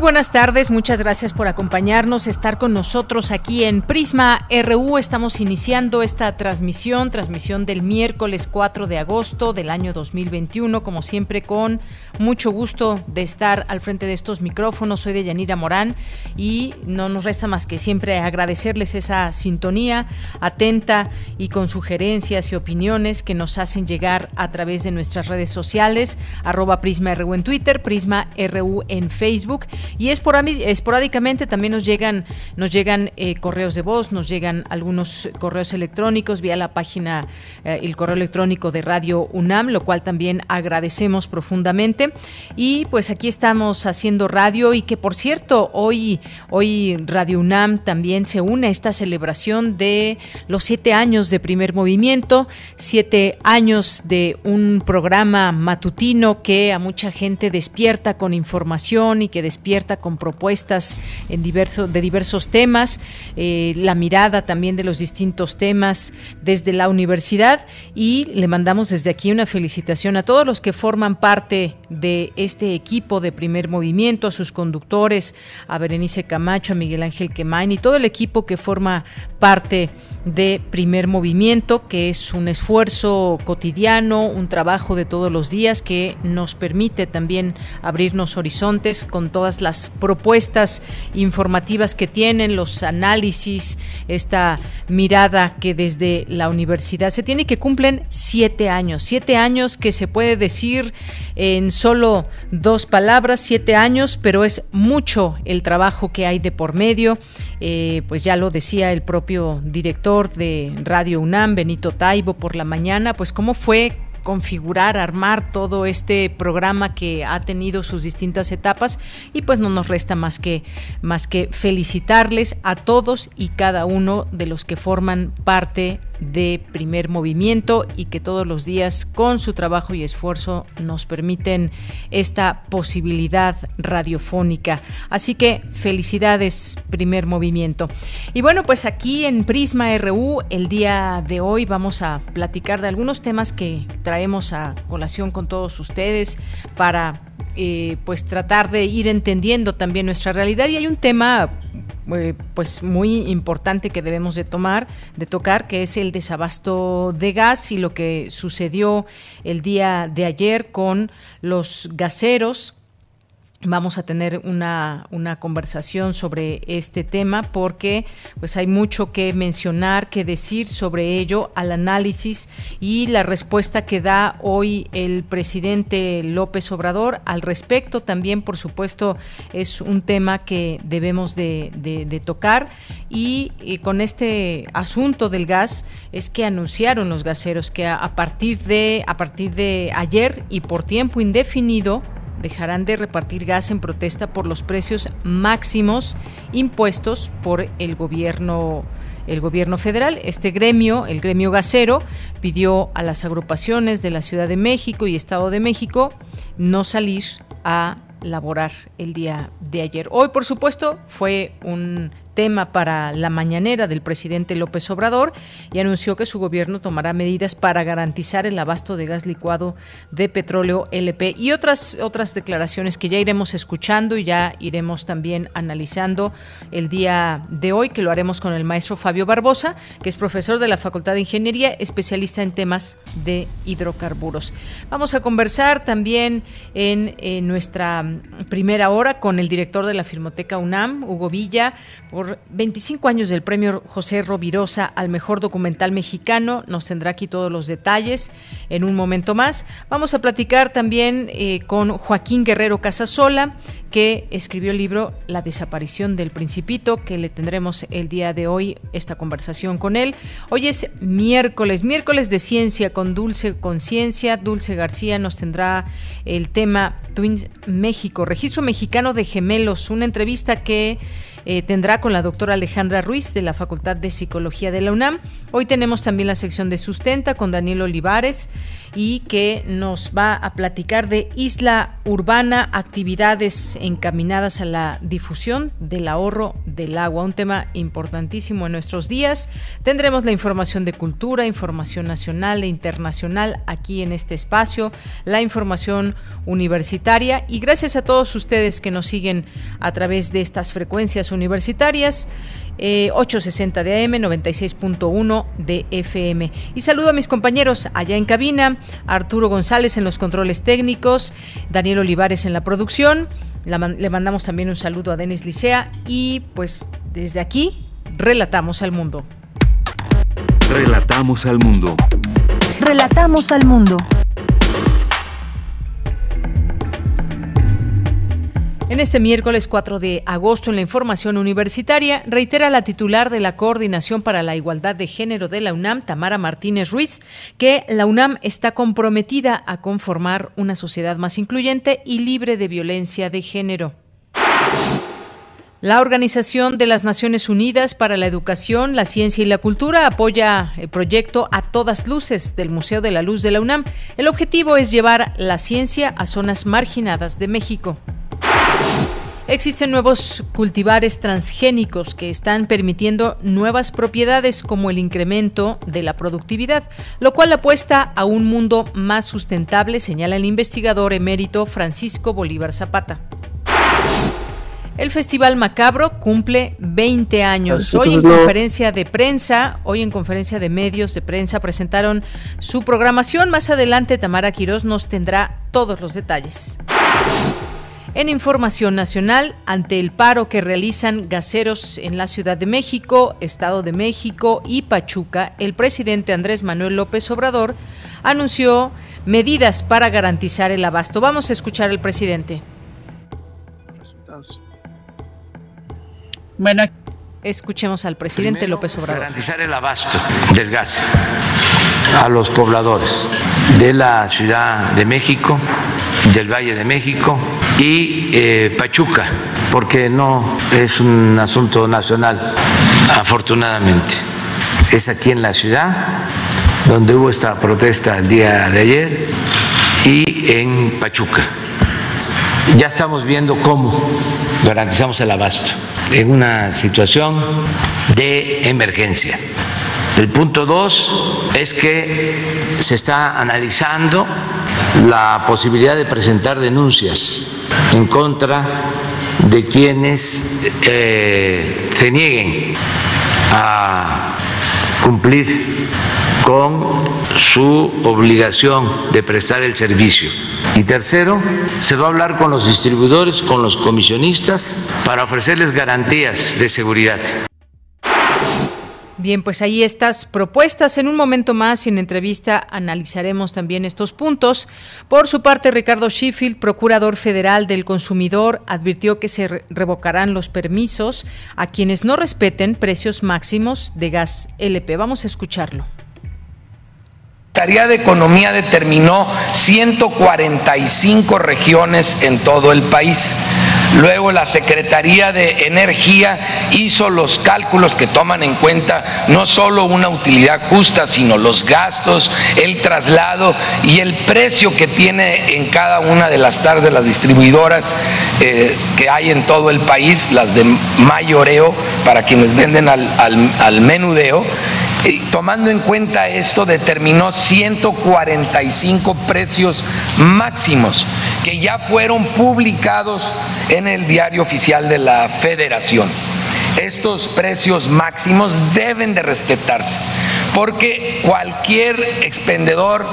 Buenas tardes, muchas gracias por acompañarnos, estar con nosotros aquí en Prisma RU. Estamos iniciando esta transmisión, transmisión del miércoles 4 de agosto del año 2021, como siempre con mucho gusto de estar al frente de estos micrófonos. Soy de Yanira Morán y no nos resta más que siempre agradecerles esa sintonía atenta y con sugerencias y opiniones que nos hacen llegar a través de nuestras redes sociales, arroba Prisma RU en Twitter, Prisma RU en Facebook y esporádicamente también nos llegan, nos llegan eh, correos de voz, nos llegan algunos correos electrónicos vía la página, eh, el correo electrónico de Radio UNAM, lo cual también agradecemos profundamente. Y pues aquí estamos haciendo radio y que por cierto, hoy, hoy Radio UNAM también se une a esta celebración de los siete años de primer movimiento, siete años de un programa matutino que a mucha gente despierta con información y que despierta con propuestas de diversos temas, eh, la mirada también de los distintos temas desde la universidad y le mandamos desde aquí una felicitación a todos los que forman parte de este equipo de primer movimiento, a sus conductores, a Berenice Camacho, a Miguel Ángel Quemain y todo el equipo que forma parte primer movimiento, que es un esfuerzo cotidiano, un trabajo de todos los días que nos permite también abrirnos horizontes con todas las propuestas informativas que tienen, los análisis, esta mirada que desde la universidad se tiene que cumplen siete años, siete años que se puede decir en solo dos palabras, siete años, pero es mucho el trabajo que hay de por medio. Eh, pues ya lo decía el propio director de Radio UNAM, Benito Taibo, por la mañana, pues cómo fue configurar, armar todo este programa que ha tenido sus distintas etapas y pues no nos resta más que más que felicitarles a todos y cada uno de los que forman parte de primer movimiento y que todos los días con su trabajo y esfuerzo nos permiten esta posibilidad radiofónica. Así que felicidades primer movimiento. Y bueno, pues aquí en Prisma RU el día de hoy vamos a platicar de algunos temas que traemos a colación con todos ustedes para eh, pues tratar de ir entendiendo también nuestra realidad. Y hay un tema eh, pues muy importante que debemos de tomar, de tocar, que es el desabasto de gas y lo que sucedió el día de ayer con los gaseros Vamos a tener una, una, conversación sobre este tema porque pues hay mucho que mencionar, que decir sobre ello, al análisis y la respuesta que da hoy el presidente López Obrador al respecto. También, por supuesto, es un tema que debemos de, de, tocar y, con este asunto del gas es que anunciaron los gaseros que a partir de a partir de ayer y por tiempo indefinido dejarán de repartir gas en protesta por los precios máximos impuestos por el gobierno el gobierno federal. Este gremio, el gremio gasero, pidió a las agrupaciones de la Ciudad de México y Estado de México no salir a laborar el día de ayer. Hoy, por supuesto, fue un tema para la mañanera del presidente López Obrador y anunció que su gobierno tomará medidas para garantizar el abasto de gas licuado de petróleo LP y otras otras declaraciones que ya iremos escuchando y ya iremos también analizando el día de hoy que lo haremos con el maestro Fabio Barbosa, que es profesor de la Facultad de Ingeniería, especialista en temas de hidrocarburos. Vamos a conversar también en, en nuestra primera hora con el director de la Filmoteca UNAM, Hugo Villa, por 25 años del premio José Rovirosa al mejor documental mexicano. Nos tendrá aquí todos los detalles en un momento más. Vamos a platicar también eh, con Joaquín Guerrero Casasola, que escribió el libro La desaparición del principito, que le tendremos el día de hoy esta conversación con él. Hoy es miércoles, miércoles de ciencia con Dulce Conciencia. Dulce García nos tendrá el tema Twins México, Registro Mexicano de Gemelos, una entrevista que eh, tendrá con la doctora Alejandra Ruiz de la Facultad de Psicología de la UNAM. Hoy tenemos también la sección de Sustenta con Daniel Olivares y que nos va a platicar de Isla Urbana, actividades encaminadas a la difusión del ahorro del agua, un tema importantísimo en nuestros días. Tendremos la información de cultura, información nacional e internacional aquí en este espacio, la información universitaria y gracias a todos ustedes que nos siguen a través de estas frecuencias universitarias. 860 de AM, 96.1 de FM. Y saludo a mis compañeros allá en cabina, Arturo González en los controles técnicos, Daniel Olivares en la producción. le mandamos también un saludo a Denis Licea y pues desde aquí relatamos al mundo. Relatamos al mundo. Relatamos al mundo. En este miércoles 4 de agosto, en la información universitaria, reitera la titular de la Coordinación para la Igualdad de Género de la UNAM, Tamara Martínez Ruiz, que la UNAM está comprometida a conformar una sociedad más incluyente y libre de violencia de género. La Organización de las Naciones Unidas para la Educación, la Ciencia y la Cultura apoya el proyecto A Todas Luces del Museo de la Luz de la UNAM. El objetivo es llevar la ciencia a zonas marginadas de México. Existen nuevos cultivares transgénicos que están permitiendo nuevas propiedades como el incremento de la productividad, lo cual apuesta a un mundo más sustentable, señala el investigador emérito Francisco Bolívar Zapata. El Festival Macabro cumple 20 años. hoy en conferencia de prensa, hoy en conferencia de medios de prensa presentaron su programación. Más adelante Tamara Quirós nos tendrá todos los detalles. En información nacional, ante el paro que realizan gaseros en la Ciudad de México, Estado de México y Pachuca, el presidente Andrés Manuel López Obrador anunció medidas para garantizar el abasto. Vamos a escuchar al presidente. Bueno, escuchemos al presidente López Obrador. Garantizar el abasto del gas a los pobladores de la Ciudad de México, del Valle de México y eh, Pachuca, porque no es un asunto nacional, afortunadamente. Es aquí en la ciudad donde hubo esta protesta el día de ayer y en Pachuca. Ya estamos viendo cómo garantizamos el abasto en una situación de emergencia. El punto dos es que se está analizando la posibilidad de presentar denuncias en contra de quienes eh, se nieguen a cumplir con su obligación de prestar el servicio. Y tercero, se va a hablar con los distribuidores, con los comisionistas, para ofrecerles garantías de seguridad. Bien, pues ahí estas propuestas. En un momento más, en entrevista, analizaremos también estos puntos. Por su parte, Ricardo Sheffield, procurador federal del consumidor, advirtió que se revocarán los permisos a quienes no respeten precios máximos de gas LP. Vamos a escucharlo. Secretaría de Economía determinó 145 regiones en todo el país. Luego la Secretaría de Energía hizo los cálculos que toman en cuenta no solo una utilidad justa, sino los gastos, el traslado y el precio que tiene en cada una de las tardes de las distribuidoras eh, que hay en todo el país, las de mayoreo, para quienes venden al, al menudeo. Tomando en cuenta esto, determinó 145 precios máximos que ya fueron publicados en el diario oficial de la Federación. Estos precios máximos deben de respetarse porque cualquier expendedor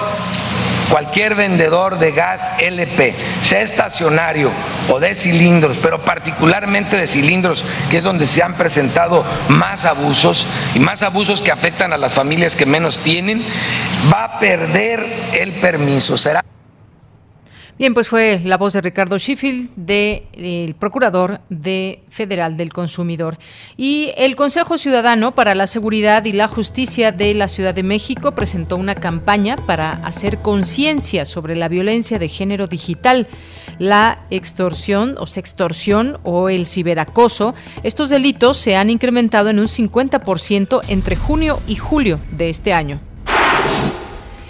cualquier vendedor de gas LP, sea estacionario o de cilindros, pero particularmente de cilindros, que es donde se han presentado más abusos y más abusos que afectan a las familias que menos tienen, va a perder el permiso. Será Bien, pues fue la voz de Ricardo Sheffield, del Procurador de Federal del Consumidor. Y el Consejo Ciudadano para la Seguridad y la Justicia de la Ciudad de México presentó una campaña para hacer conciencia sobre la violencia de género digital, la extorsión o sextorsión o el ciberacoso. Estos delitos se han incrementado en un 50% entre junio y julio de este año.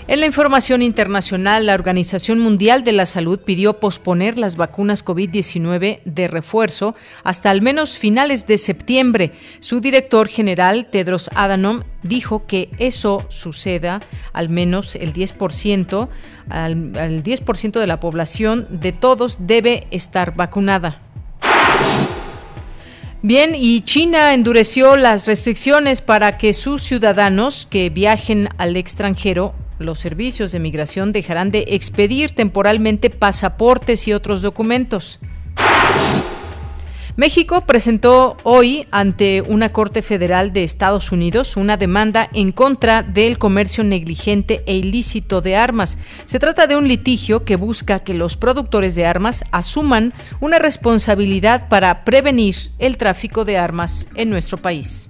En la información internacional, la Organización Mundial de la Salud pidió posponer las vacunas COVID-19 de refuerzo hasta al menos finales de septiembre. Su director general, Tedros Adhanom, dijo que eso suceda al menos el 10%, al, 10% de la población de todos debe estar vacunada. Bien, y China endureció las restricciones para que sus ciudadanos que viajen al extranjero los servicios de migración dejarán de expedir temporalmente pasaportes y otros documentos. México presentó hoy ante una Corte Federal de Estados Unidos una demanda en contra del comercio negligente e ilícito de armas. Se trata de un litigio que busca que los productores de armas asuman una responsabilidad para prevenir el tráfico de armas en nuestro país.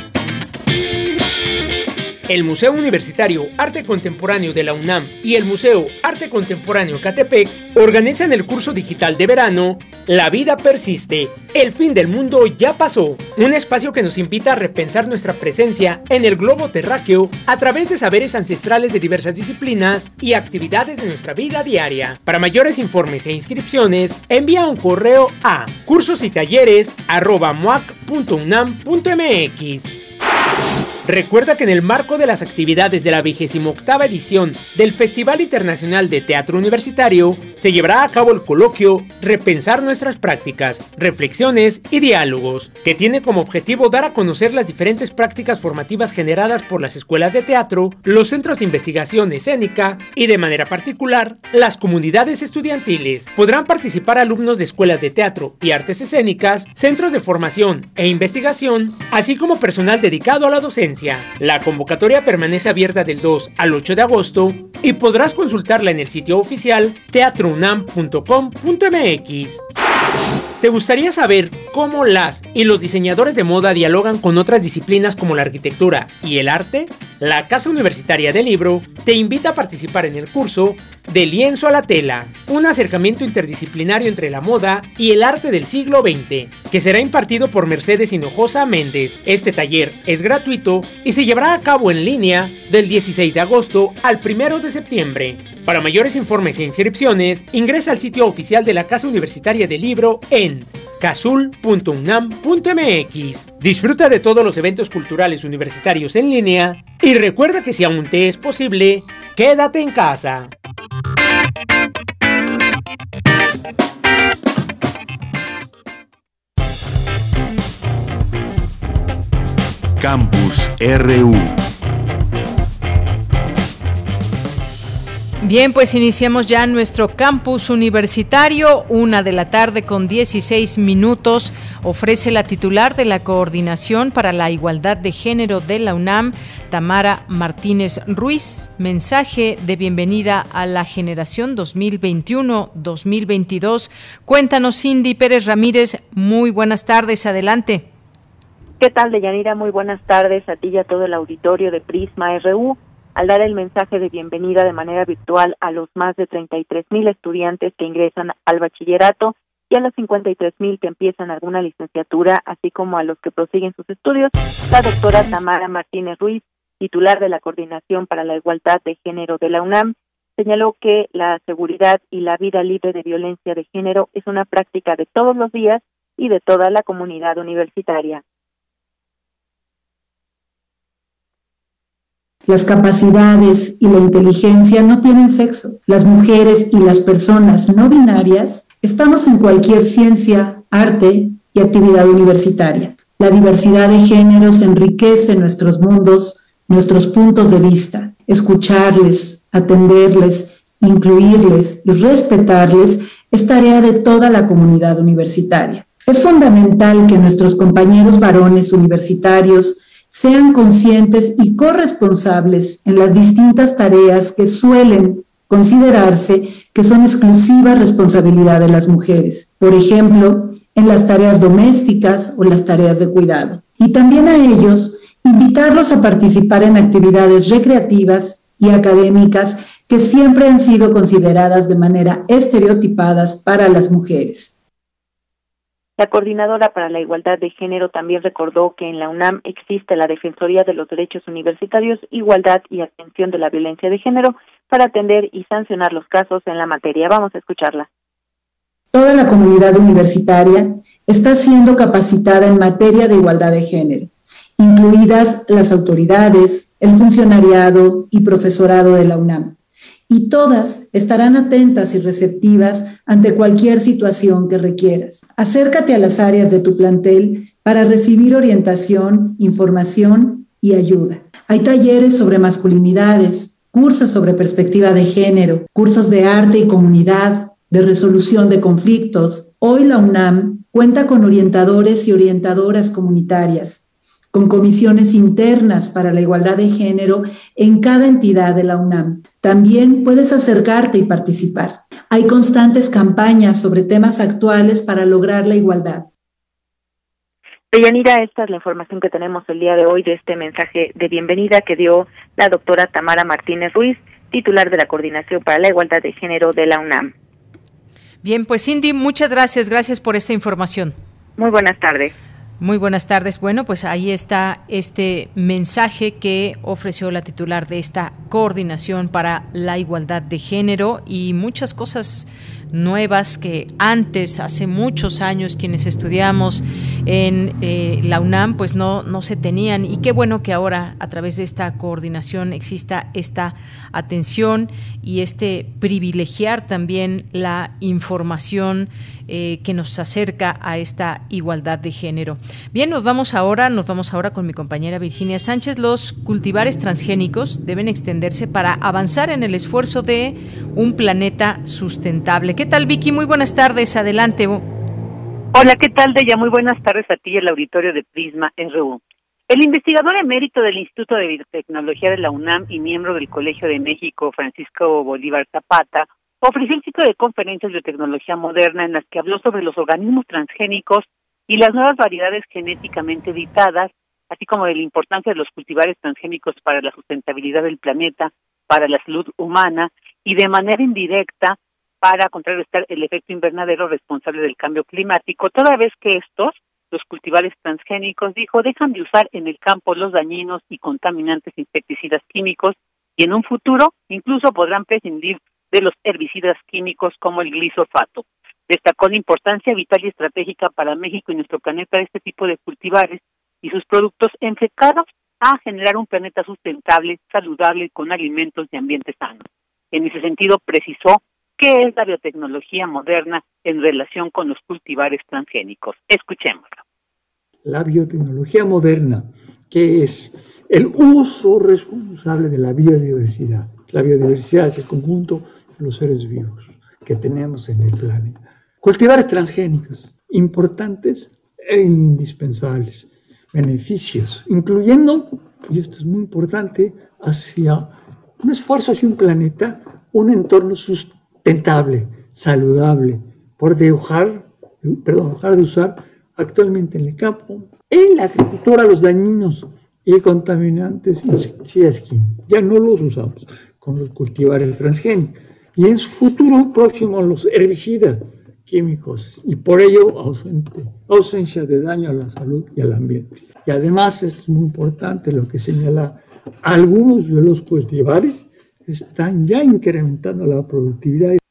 El Museo Universitario Arte Contemporáneo de la UNAM y el Museo Arte Contemporáneo Catepec organizan el curso digital de verano La vida persiste, el fin del mundo ya pasó, un espacio que nos invita a repensar nuestra presencia en el globo terráqueo a través de saberes ancestrales de diversas disciplinas y actividades de nuestra vida diaria. Para mayores informes e inscripciones, envía un correo a cursos y talleres Recuerda que en el marco de las actividades de la 28 edición del Festival Internacional de Teatro Universitario, se llevará a cabo el coloquio Repensar nuestras prácticas, reflexiones y diálogos, que tiene como objetivo dar a conocer las diferentes prácticas formativas generadas por las escuelas de teatro, los centros de investigación escénica y de manera particular las comunidades estudiantiles. Podrán participar alumnos de escuelas de teatro y artes escénicas, centros de formación e investigación, así como personal dedicado a la docencia la convocatoria permanece abierta del 2 al 8 de agosto y podrás consultarla en el sitio oficial teatrounam.com.mx. ¿Te gustaría saber cómo las y los diseñadores de moda dialogan con otras disciplinas como la arquitectura y el arte? La Casa Universitaria del Libro te invita a participar en el curso De lienzo a la tela, un acercamiento interdisciplinario entre la moda y el arte del siglo XX, que será impartido por Mercedes Hinojosa Méndez. Este taller es gratuito y se llevará a cabo en línea del 16 de agosto al 1 de septiembre. Para mayores informes e inscripciones, ingresa al sitio oficial de la Casa Universitaria del Libro en casul.unam.mx. Disfruta de todos los eventos culturales universitarios en línea y recuerda que si aún te es posible, quédate en casa. Campus RU Bien, pues iniciamos ya nuestro campus universitario, una de la tarde con 16 minutos. Ofrece la titular de la Coordinación para la Igualdad de Género de la UNAM, Tamara Martínez Ruiz, mensaje de bienvenida a la generación 2021-2022. Cuéntanos, Cindy Pérez Ramírez, muy buenas tardes, adelante. ¿Qué tal, Deyanira? Muy buenas tardes a ti y a todo el auditorio de Prisma RU al dar el mensaje de bienvenida de manera virtual a los más de 33 mil estudiantes que ingresan al bachillerato y a los 53 mil que empiezan alguna licenciatura, así como a los que prosiguen sus estudios, la doctora Tamara Martínez Ruiz, titular de la Coordinación para la Igualdad de Género de la UNAM, señaló que la seguridad y la vida libre de violencia de género es una práctica de todos los días y de toda la comunidad universitaria. Las capacidades y la inteligencia no tienen sexo. Las mujeres y las personas no binarias estamos en cualquier ciencia, arte, y actividad universitaria. La diversidad de géneros enriquece nuestros mundos, nuestros puntos de vista. Escucharles, atenderles, incluirles y respetarles es tarea de toda la comunidad universitaria. Es fundamental que nuestros compañeros varones universitarios sean conscientes y corresponsables en las distintas tareas que suelen considerarse que son exclusiva responsabilidad de las mujeres. Por ejemplo, en las tareas domésticas o las tareas de cuidado. Y también a ellos invitarlos a participar en actividades recreativas y académicas que siempre han sido consideradas de manera estereotipadas para las mujeres. La coordinadora para la igualdad de género también recordó que en la UNAM existe la Defensoría de los Derechos Universitarios, Igualdad y Atención de la Violencia de Género para atender y sancionar los casos en la materia. Vamos a escucharla. Toda la comunidad universitaria está siendo capacitada en materia de igualdad de género, incluidas las autoridades, el funcionariado y profesorado de la UNAM y todas estarán atentas y receptivas ante cualquier situación que requieras. Acércate a las áreas de tu plantel para recibir orientación, información y ayuda. Hay talleres sobre masculinidades, cursos sobre perspectiva de género, cursos de arte y comunidad, de resolución de conflictos. Hoy la UNAM cuenta con orientadores y orientadoras comunitarias con comisiones internas para la igualdad de género en cada entidad de la UNAM. También puedes acercarte y participar. Hay constantes campañas sobre temas actuales para lograr la igualdad. Deyanira, esta es la información que tenemos el día de hoy de este mensaje de bienvenida que dio la doctora Tamara Martínez Ruiz, titular de la Coordinación para la Igualdad de Género de la UNAM. Bien, pues Cindy, muchas gracias, gracias por esta información. Muy buenas tardes. Muy buenas tardes. Bueno, pues ahí está este mensaje que ofreció la titular de esta coordinación para la igualdad de género y muchas cosas nuevas que antes, hace muchos años, quienes estudiamos en eh, la UNAM, pues no, no se tenían. Y qué bueno que ahora, a través de esta coordinación, exista esta atención y este privilegiar también la información eh, que nos acerca a esta igualdad de género. Bien, nos vamos ahora, nos vamos ahora con mi compañera Virginia Sánchez. Los cultivares transgénicos deben extenderse para avanzar en el esfuerzo de un planeta sustentable. ¿Qué tal, Vicky? Muy buenas tardes. Adelante. Hola, ¿qué tal, Deya? Muy buenas tardes a ti y al auditorio de Prisma en RU. El investigador emérito del Instituto de Biotecnología de la UNAM y miembro del Colegio de México, Francisco Bolívar Zapata, ofreció un ciclo de conferencias de tecnología moderna en las que habló sobre los organismos transgénicos y las nuevas variedades genéticamente editadas, así como de la importancia de los cultivares transgénicos para la sustentabilidad del planeta, para la salud humana y de manera indirecta para contrarrestar el efecto invernadero responsable del cambio climático, toda vez que estos, los cultivares transgénicos, dijo, dejan de usar en el campo los dañinos y contaminantes insecticidas químicos y en un futuro incluso podrán prescindir de los herbicidas químicos como el glisofato. Destacó la importancia vital y estratégica para México y nuestro planeta de este tipo de cultivares y sus productos enfocados a generar un planeta sustentable, saludable, con alimentos y ambientes sanos. En ese sentido, precisó qué es la biotecnología moderna en relación con los cultivares transgénicos. Escuchémoslo. La biotecnología moderna, que es el uso responsable de la biodiversidad. La biodiversidad es el conjunto los seres vivos que tenemos en el planeta. Cultivares transgénicos, importantes e indispensables. Beneficios, incluyendo, y esto es muy importante, hacia un esfuerzo hacia un planeta, un entorno sustentable, saludable, por dejar, perdón, dejar de usar actualmente en el campo, en la agricultura, los dañinos y contaminantes insecticidas ya no los usamos con los cultivares transgénicos y en su futuro próximo los herbicidas químicos. Y por ello ausente, ausencia de daño a la salud y al ambiente. Y además, esto es muy importante lo que señala, algunos de los cultivares están ya incrementando la productividad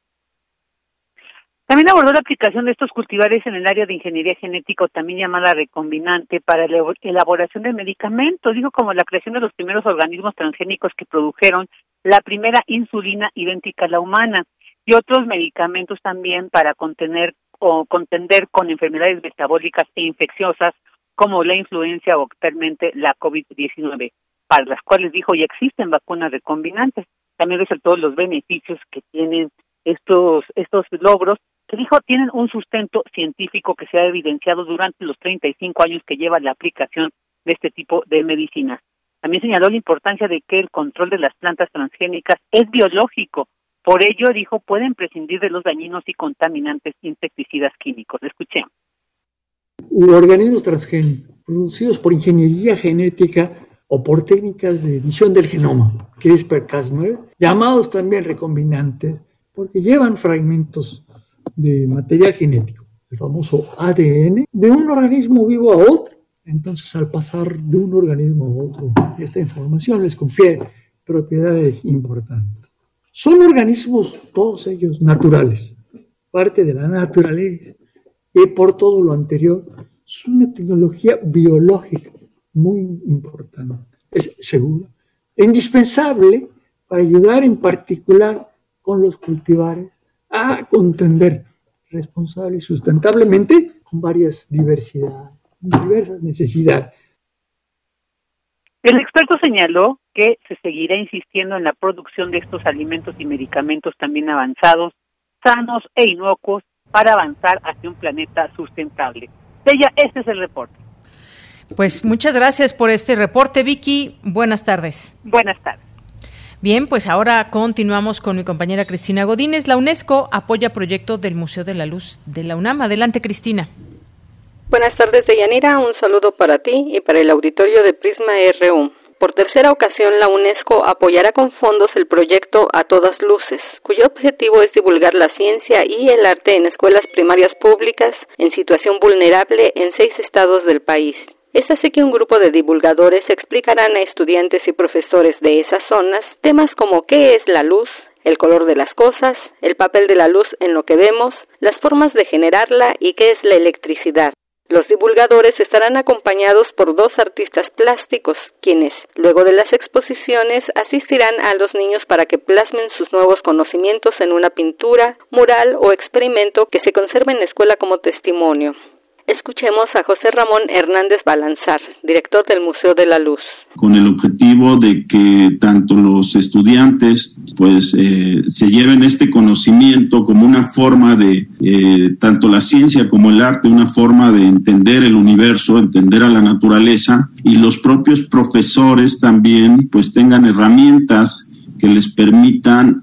también abordó la aplicación de estos cultivares en el área de ingeniería genética, también llamada recombinante, para la elaboración de medicamentos, dijo como la creación de los primeros organismos transgénicos que produjeron la primera insulina idéntica a la humana y otros medicamentos también para contener o contender con enfermedades metabólicas e infecciosas como la influencia o actualmente la COVID-19, para las cuales dijo ya existen vacunas recombinantes. También resaltó los beneficios que tienen estos estos logros que dijo tienen un sustento científico que se ha evidenciado durante los 35 años que lleva la aplicación de este tipo de medicinas. También señaló la importancia de que el control de las plantas transgénicas es biológico. Por ello, dijo, pueden prescindir de los dañinos y contaminantes insecticidas químicos. Escuché. Organismos transgénicos producidos por ingeniería genética o por técnicas de edición del genoma, CRISPR-Cas9, llamados también recombinantes, porque llevan fragmentos de material genético, el famoso ADN, de un organismo vivo a otro. Entonces, al pasar de un organismo a otro, esta información les confiere propiedades importantes. Son organismos, todos ellos, naturales, parte de la naturaleza, y por todo lo anterior, es una tecnología biológica muy importante. Es segura, e indispensable para ayudar en particular con los cultivares a contender responsable y sustentablemente con varias diversidades diversas necesidades. El experto señaló que se seguirá insistiendo en la producción de estos alimentos y medicamentos también avanzados, sanos e inocuos para avanzar hacia un planeta sustentable. Ella, este es el reporte. Pues muchas gracias por este reporte, Vicky. Buenas tardes. Buenas tardes. Bien, pues ahora continuamos con mi compañera Cristina Godínez. La UNESCO apoya proyecto del Museo de la Luz de la UNAM. Adelante, Cristina. Buenas tardes, Deyanira. Un saludo para ti y para el auditorio de Prisma RU. Por tercera ocasión, la UNESCO apoyará con fondos el proyecto A Todas Luces, cuyo objetivo es divulgar la ciencia y el arte en escuelas primarias públicas en situación vulnerable en seis estados del país. Es así que un grupo de divulgadores explicarán a estudiantes y profesores de esas zonas temas como qué es la luz, el color de las cosas, el papel de la luz en lo que vemos, las formas de generarla y qué es la electricidad. Los divulgadores estarán acompañados por dos artistas plásticos, quienes, luego de las exposiciones, asistirán a los niños para que plasmen sus nuevos conocimientos en una pintura, mural o experimento que se conserve en la escuela como testimonio. Escuchemos a José Ramón Hernández Balanzar, director del Museo de la Luz. Con el objetivo de que tanto los estudiantes pues eh, se lleven este conocimiento como una forma de, eh, tanto la ciencia como el arte, una forma de entender el universo, entender a la naturaleza y los propios profesores también pues tengan herramientas que les permitan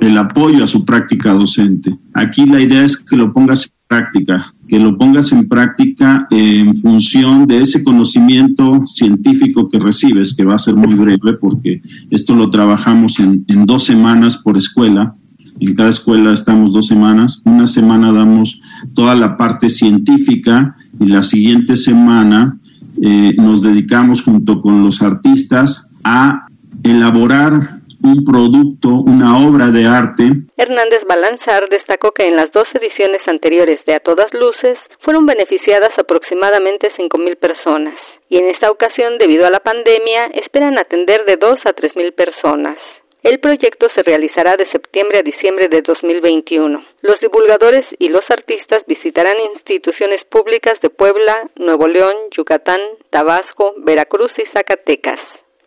el apoyo a su práctica docente. Aquí la idea es que lo pongas en práctica, que lo pongas en práctica en función de ese conocimiento científico que recibes, que va a ser muy breve porque esto lo trabajamos en, dos semanas por escuela. En cada escuela estamos dos semanas. Una semana damos toda la parte científica y la siguiente semana eh, nos dedicamos junto con los artistas a elaborar un producto, una obra de arte. Hernández Balanzar destacó que en las dos ediciones anteriores de A Todas Luces fueron beneficiadas aproximadamente 5.000 personas y en esta ocasión, debido a la pandemia, esperan atender de 2 a 3.000 personas. El proyecto se realizará de septiembre a diciembre de 2021. Los divulgadores y los artistas visitarán instituciones públicas de Puebla, Nuevo León, Yucatán, Tabasco, Veracruz y Zacatecas.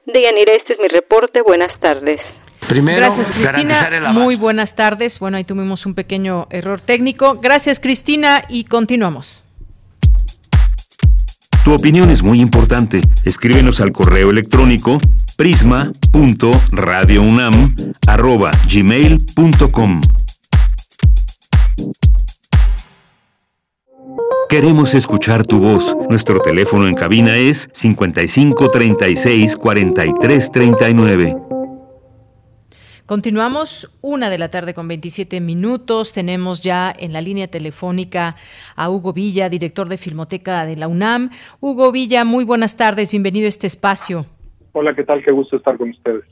Deyanira, este es mi reporte. Buenas tardes. Primero, Gracias, Cristina. Muy buenas tardes. Bueno, ahí tuvimos un pequeño error técnico. Gracias, Cristina, y continuamos. Tu opinión es muy importante. Escríbenos al correo electrónico prisma.radiounam@gmail.com. Queremos escuchar tu voz. Nuestro teléfono en cabina es 55 36 43 39. Continuamos una de la tarde con 27 minutos. Tenemos ya en la línea telefónica a Hugo Villa, director de Filmoteca de la UNAM. Hugo Villa, muy buenas tardes. Bienvenido a este espacio. Hola, ¿qué tal? Qué gusto estar con ustedes.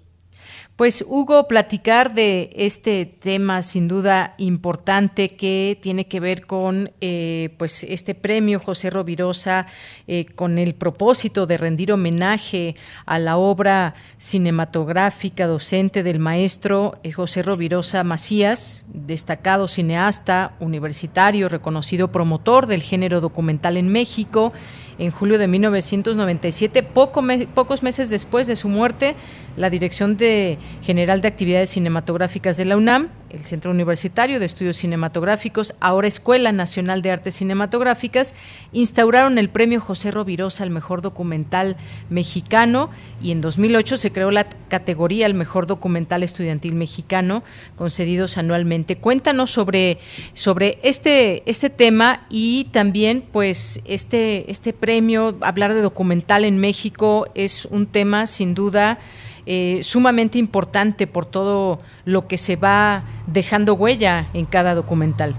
Pues Hugo, platicar de este tema sin duda importante que tiene que ver con eh, pues este premio José Rovirosa eh, con el propósito de rendir homenaje a la obra cinematográfica docente del maestro eh, José Rovirosa Macías, destacado cineasta universitario, reconocido promotor del género documental en México. En julio de 1997, poco pocos meses después de su muerte, la Dirección de General de Actividades Cinematográficas de la UNAM, el Centro Universitario de Estudios Cinematográficos, ahora Escuela Nacional de Artes Cinematográficas, instauraron el premio José Rovirosa al mejor documental mexicano y en 2008 se creó la categoría al mejor documental estudiantil mexicano, concedidos anualmente. Cuéntanos sobre, sobre este, este tema y también pues este, este premio, hablar de documental en México es un tema sin duda eh, sumamente importante por todo lo que se va dejando huella en cada documental.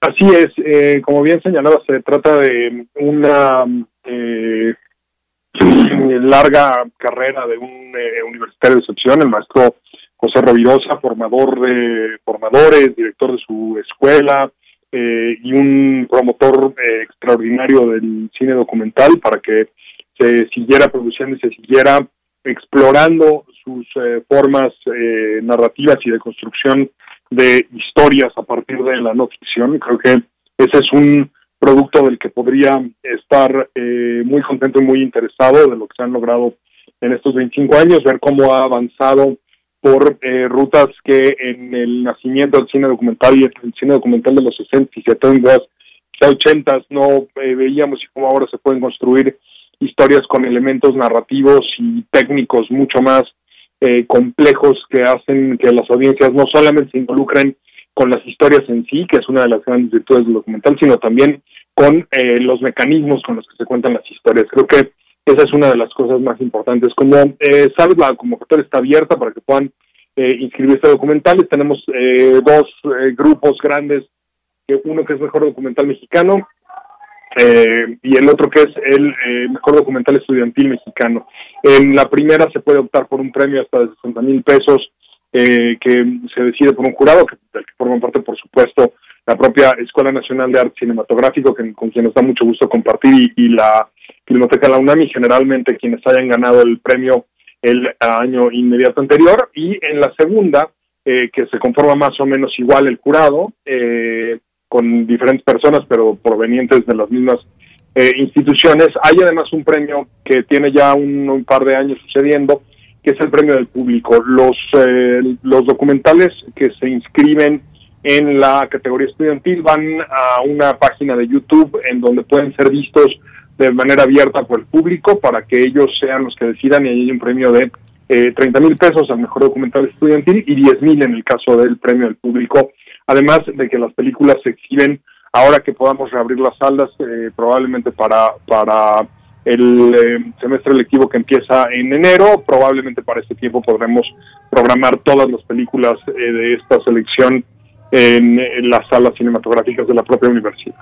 Así es, eh, como bien señalaba, se trata de una eh, larga carrera de un universitario de excepción, el maestro José Rovirosa, formador de formadores, director de su escuela, eh, y un promotor eh, extraordinario del cine documental para que se siguiera produciendo y se siguiera explorando sus eh, formas narrativas y de construcción de historias a partir de la no ficción. Creo que ese es un producto del que podría estar muy contento y muy interesado de lo que se han logrado en estos 25 años, ver cómo ha avanzado por eh, rutas que en el nacimiento del cine documental y el cine documental de los 60 y 70 80 no eh, veíamos y cómo ahora se pueden construir historias con elementos narrativos y técnicos mucho más eh, complejos que hacen que las audiencias no solamente se involucren con las historias en sí, que es una de las grandes virtudes del documental, sino también con los mecanismos con los que se cuentan las historias. Creo que esa es una de las cosas más importantes. Como eh, sabes, la convocatoria está abierta para que puedan eh, inscribirse a documentales. Tenemos eh, dos eh, grupos grandes, uno que es Mejor Documental Mexicano y el otro que es el Mejor Documental Estudiantil Mexicano. En la primera se puede optar por un premio hasta de 60 mil pesos que se decide por un jurado, que, del que forman parte, por supuesto, la propia Escuela Nacional de Arte Cinematográfico, que, con quien nos da mucho gusto compartir, y, la Filmoteca de la UNAM, generalmente quienes hayan ganado el premio el año inmediato anterior. Y en la segunda, eh, que se conforma más o menos igual el jurado, eh, con diferentes personas, pero provenientes de las mismas eh, instituciones. Hay además un premio que tiene ya un, par de años sucediendo, que es el premio del público. Los, los documentales que se inscriben en la categoría estudiantil van a una página de YouTube en donde pueden ser vistos de manera abierta por el público para que ellos sean los que decidan y hay un premio de eh, 30 mil pesos al mejor documental estudiantil y 10 mil en el caso del premio del público. Además de que las películas se exhiben ahora que podamos reabrir las salas, eh, probablemente para, para el eh, semestre lectivo que empieza en enero, probablemente para este tiempo podremos programar todas las películas eh, de esta selección en, las salas cinematográficas de la propia universidad.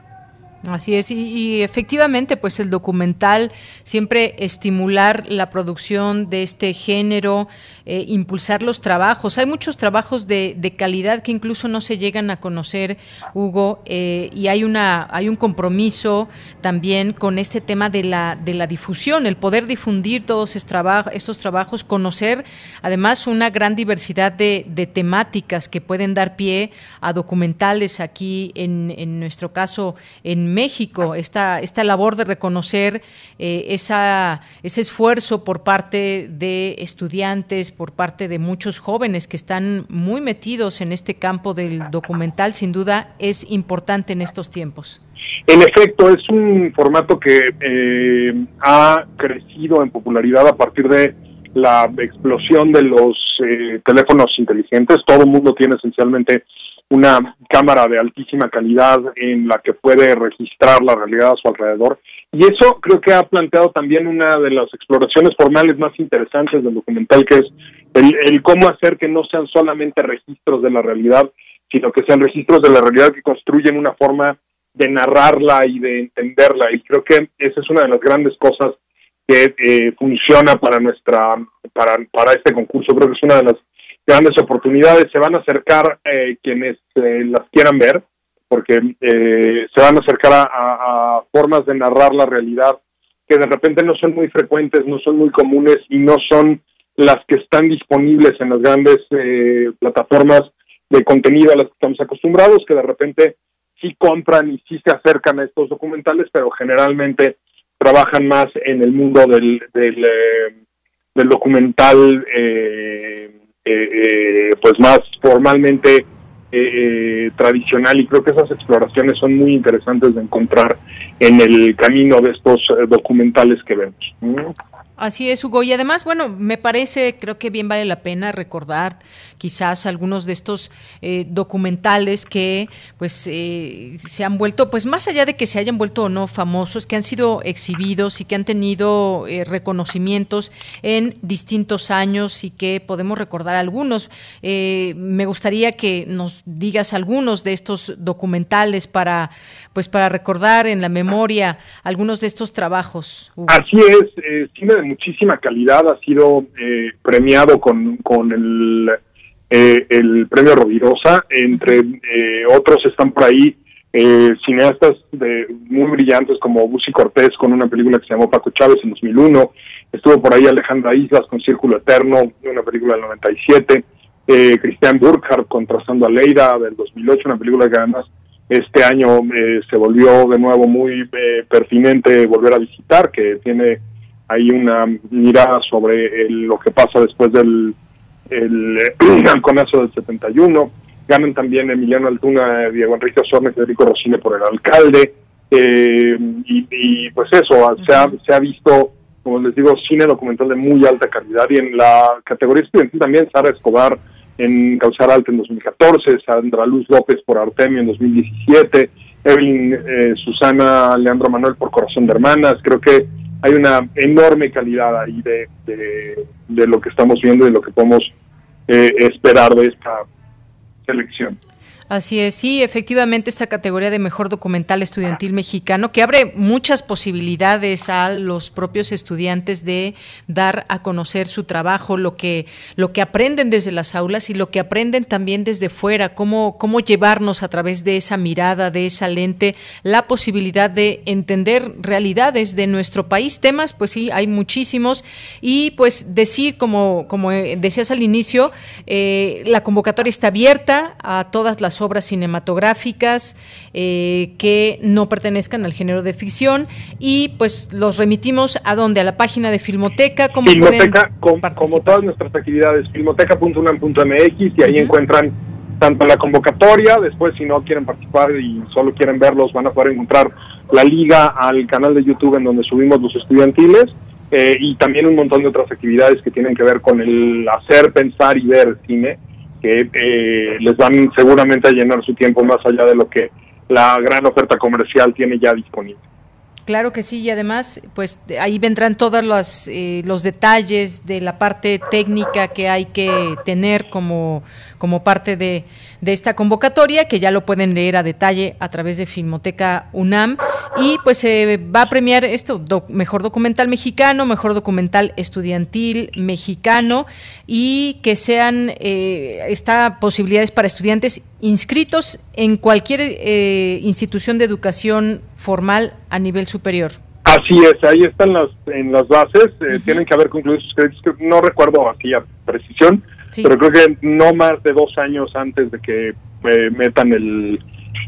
Así es, y, efectivamente, pues el documental siempre estimular la producción de este género, eh, impulsar los trabajos. Hay muchos trabajos de, calidad que incluso no se llegan a conocer, Hugo, eh, y hay una hay un compromiso también con este tema de la de la difusión, el poder difundir todos estos trabajos, conocer además una gran diversidad de, de, temáticas que pueden dar pie a documentales aquí en, en nuestro caso en México, esta, esta labor de reconocer eh, esa, ese esfuerzo por parte de estudiantes, por parte de muchos jóvenes que están muy metidos en este campo del documental, sin duda es importante en estos tiempos. En efecto, es un formato que eh, ha crecido en popularidad a partir de la explosión de los eh, teléfonos inteligentes. Todo el mundo tiene esencialmente una cámara de altísima calidad en la que puede registrar la realidad a su alrededor. Y eso creo que ha planteado también una de las exploraciones formales más interesantes del documental, que es el, cómo hacer que no sean solamente registros de la realidad, sino que sean registros de la realidad que construyen una forma de narrarla y de entenderla. Y creo que esa es una de las grandes cosas que eh, funciona para nuestra para, para este concurso. Creo que es una de las grandes oportunidades. Se van a acercar eh, quienes eh, las quieran ver, porque se van a acercar a, formas de narrar la realidad que de repente no son muy frecuentes, no son muy comunes y no son las que están disponibles en las grandes plataformas de contenido a las que estamos acostumbrados, que de repente sí compran y sí se acercan a estos documentales, pero generalmente trabajan más en el mundo del, del, eh, documental, eh, eh, pues más formalmente tradicional y creo que esas exploraciones son muy interesantes de encontrar en el camino de estos documentales que vemos. Así es, Hugo. Y además, bueno, me parece, creo que bien vale la pena recordar quizás algunos de estos eh, documentales que pues eh, se han vuelto, pues más allá de que se hayan vuelto o no famosos, que han sido exhibidos y que han tenido eh, reconocimientos en distintos años y que podemos recordar algunos. me gustaría que nos digas algunos de estos documentales para pues para recordar en la memoria algunos de estos trabajos. Así es, cine de muchísima calidad ha sido eh, premiado con, con el, eh, el premio Rovirosa, entre eh, otros están por ahí cineastas de, muy brillantes como Busi Cortés con una película que se llamó Paco Chávez en 2001, estuvo por ahí Alejandra Islas con Círculo Eterno, una película del 97, Cristian Burkhardt contrastando a Leida del 2008, una película que además este año eh, se volvió de nuevo muy eh, pertinente volver a visitar, que tiene ahí una mirada sobre lo que pasa después del el, halconazo del 71. Ganan también Emiliano Altuna, Diego Enrique Osorne, Federico Rosine por el alcalde. Eh, y, pues eso, se ha, se ha visto, como les digo, cine documental de muy alta calidad. Y en la categoría estudiantil también Sara Escobar en Causar Alta en 2014, Sandra Luz López por Artemio en 2017, Evelyn eh, Susana Leandro Manuel por Corazón de Hermanas. Creo que hay una enorme calidad ahí de, de, lo que estamos viendo y lo que podemos eh, esperar de esta selección. Así es, sí, efectivamente esta categoría de mejor documental estudiantil mexicano que abre muchas posibilidades a los propios estudiantes de dar a conocer su trabajo, lo que lo que aprenden desde las aulas y lo que aprenden también desde fuera, cómo cómo llevarnos a través de esa mirada, de esa lente, la posibilidad de entender realidades de nuestro país, temas, pues sí, hay muchísimos. Y pues decir como como eh, decías al inicio, eh, la convocatoria está abierta a todas las obras cinematográficas eh, que no pertenezcan al género de ficción y pues los remitimos a donde a la página de Filmoteca como Filmoteca como todas nuestras actividades filmoteca.unam.mx y ahí encuentran tanto la convocatoria, después si no quieren participar y solo quieren verlos van a poder encontrar la liga al canal de YouTube en donde subimos los estudiantiles eh, y también un montón de otras actividades que tienen que ver con el hacer, pensar y ver cine que eh, les van seguramente a llenar su tiempo más allá de lo que la gran oferta comercial tiene ya disponible. Claro que sí, y además, pues ahí vendrán todos los, eh, los detalles de la parte técnica que hay que tener como, como parte de, de esta convocatoria, que ya lo pueden leer a detalle a través de Filmoteca UNAM. Y pues se va a premiar esto, mejor documental mexicano, mejor documental estudiantil mexicano y que sean eh, esta posibilidades para estudiantes inscritos en cualquier eh, institución de educación formal a nivel superior. Así es, ahí están las en las bases, eh, tienen que haber concluido sus créditos, no recuerdo aquí a precisión, pero creo que no más de dos años antes de que eh, metan el,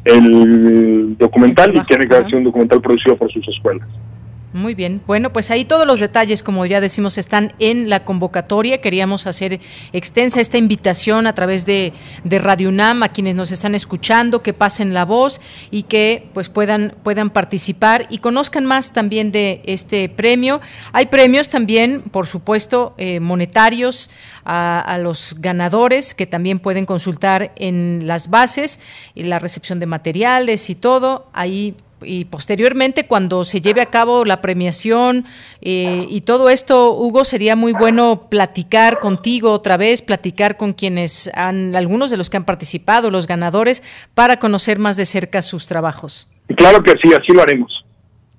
el documental y tiene que haber sido un documental producido por sus escuelas. Muy bien. Bueno, pues ahí todos los detalles, como ya decimos, están en la convocatoria. Queríamos hacer extensa esta invitación a través de, de Radio UNAM a quienes nos están escuchando, que pasen la voz y que pues puedan, puedan participar y conozcan más también de este premio. Hay premios también, por supuesto, eh, monetarios a, a, los ganadores que también pueden consultar en las bases y la recepción de materiales y todo. Ahí y posteriormente cuando se lleve a cabo la premiación eh, y todo esto, Hugo, sería muy bueno platicar contigo otra vez, platicar con quienes han, algunos de los que han participado, los ganadores, para conocer más de cerca sus trabajos. Claro que sí, así lo haremos.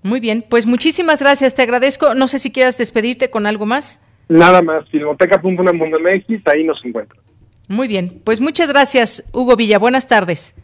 Muy bien, pues muchísimas gracias, te agradezco. No sé si quieras despedirte con algo más. Nada más, filmoteca.unam.mx, ahí nos encuentran. Muy bien, pues muchas gracias, Hugo Villa. Buenas tardes.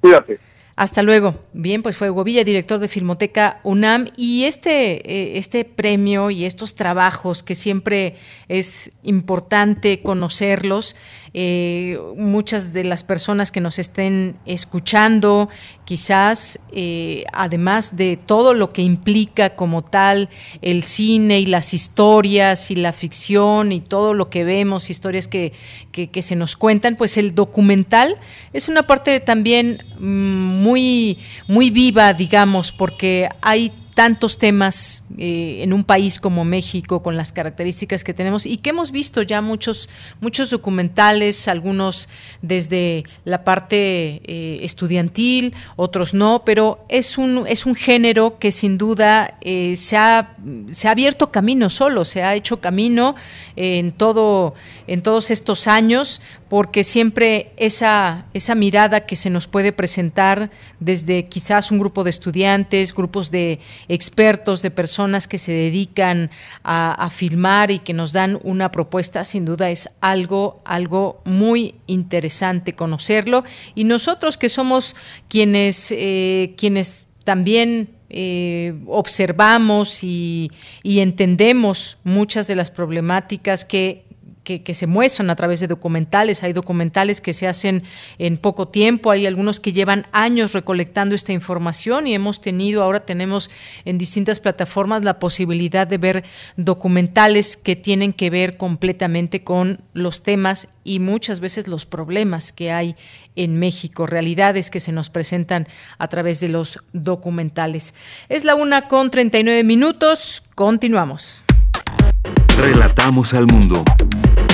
Cuídate. Hasta luego. Bien, pues fue Hugo Villa, director de Filmoteca UNAM, y este, eh, este premio y estos trabajos que siempre es importante conocerlos, eh, muchas de las personas que nos estén escuchando, quizás, eh, además de todo lo que implica como tal el cine y las historias y la ficción y todo lo que vemos, historias que, que, se nos cuentan, pues el documental es una parte también mm, muy, muy viva, digamos, porque hay tantos temas eh, en un país como México con las características que tenemos y que hemos visto ya muchos muchos documentales algunos desde la parte eh, estudiantil otros no pero es un es un género que sin duda eh, se ha se ha abierto camino solo se ha hecho camino en todo en todos estos años porque siempre esa, esa mirada que se nos puede presentar desde quizás un grupo de estudiantes, grupos de expertos, de personas que se dedican a, filmar y que nos dan una propuesta, sin duda es algo, algo muy interesante conocerlo. Y nosotros que somos quienes, eh, quienes también eh, observamos y, y, entendemos muchas de las problemáticas que que, se muestran a través de documentales. Hay documentales que se hacen en poco tiempo, hay algunos que llevan años recolectando esta información y hemos tenido, ahora tenemos en distintas plataformas la posibilidad de ver documentales que tienen que ver completamente con los temas y muchas veces los problemas que hay en México, realidades que se nos presentan a través de los documentales. Es la una con 39 minutos, continuamos. Relatamos al mundo.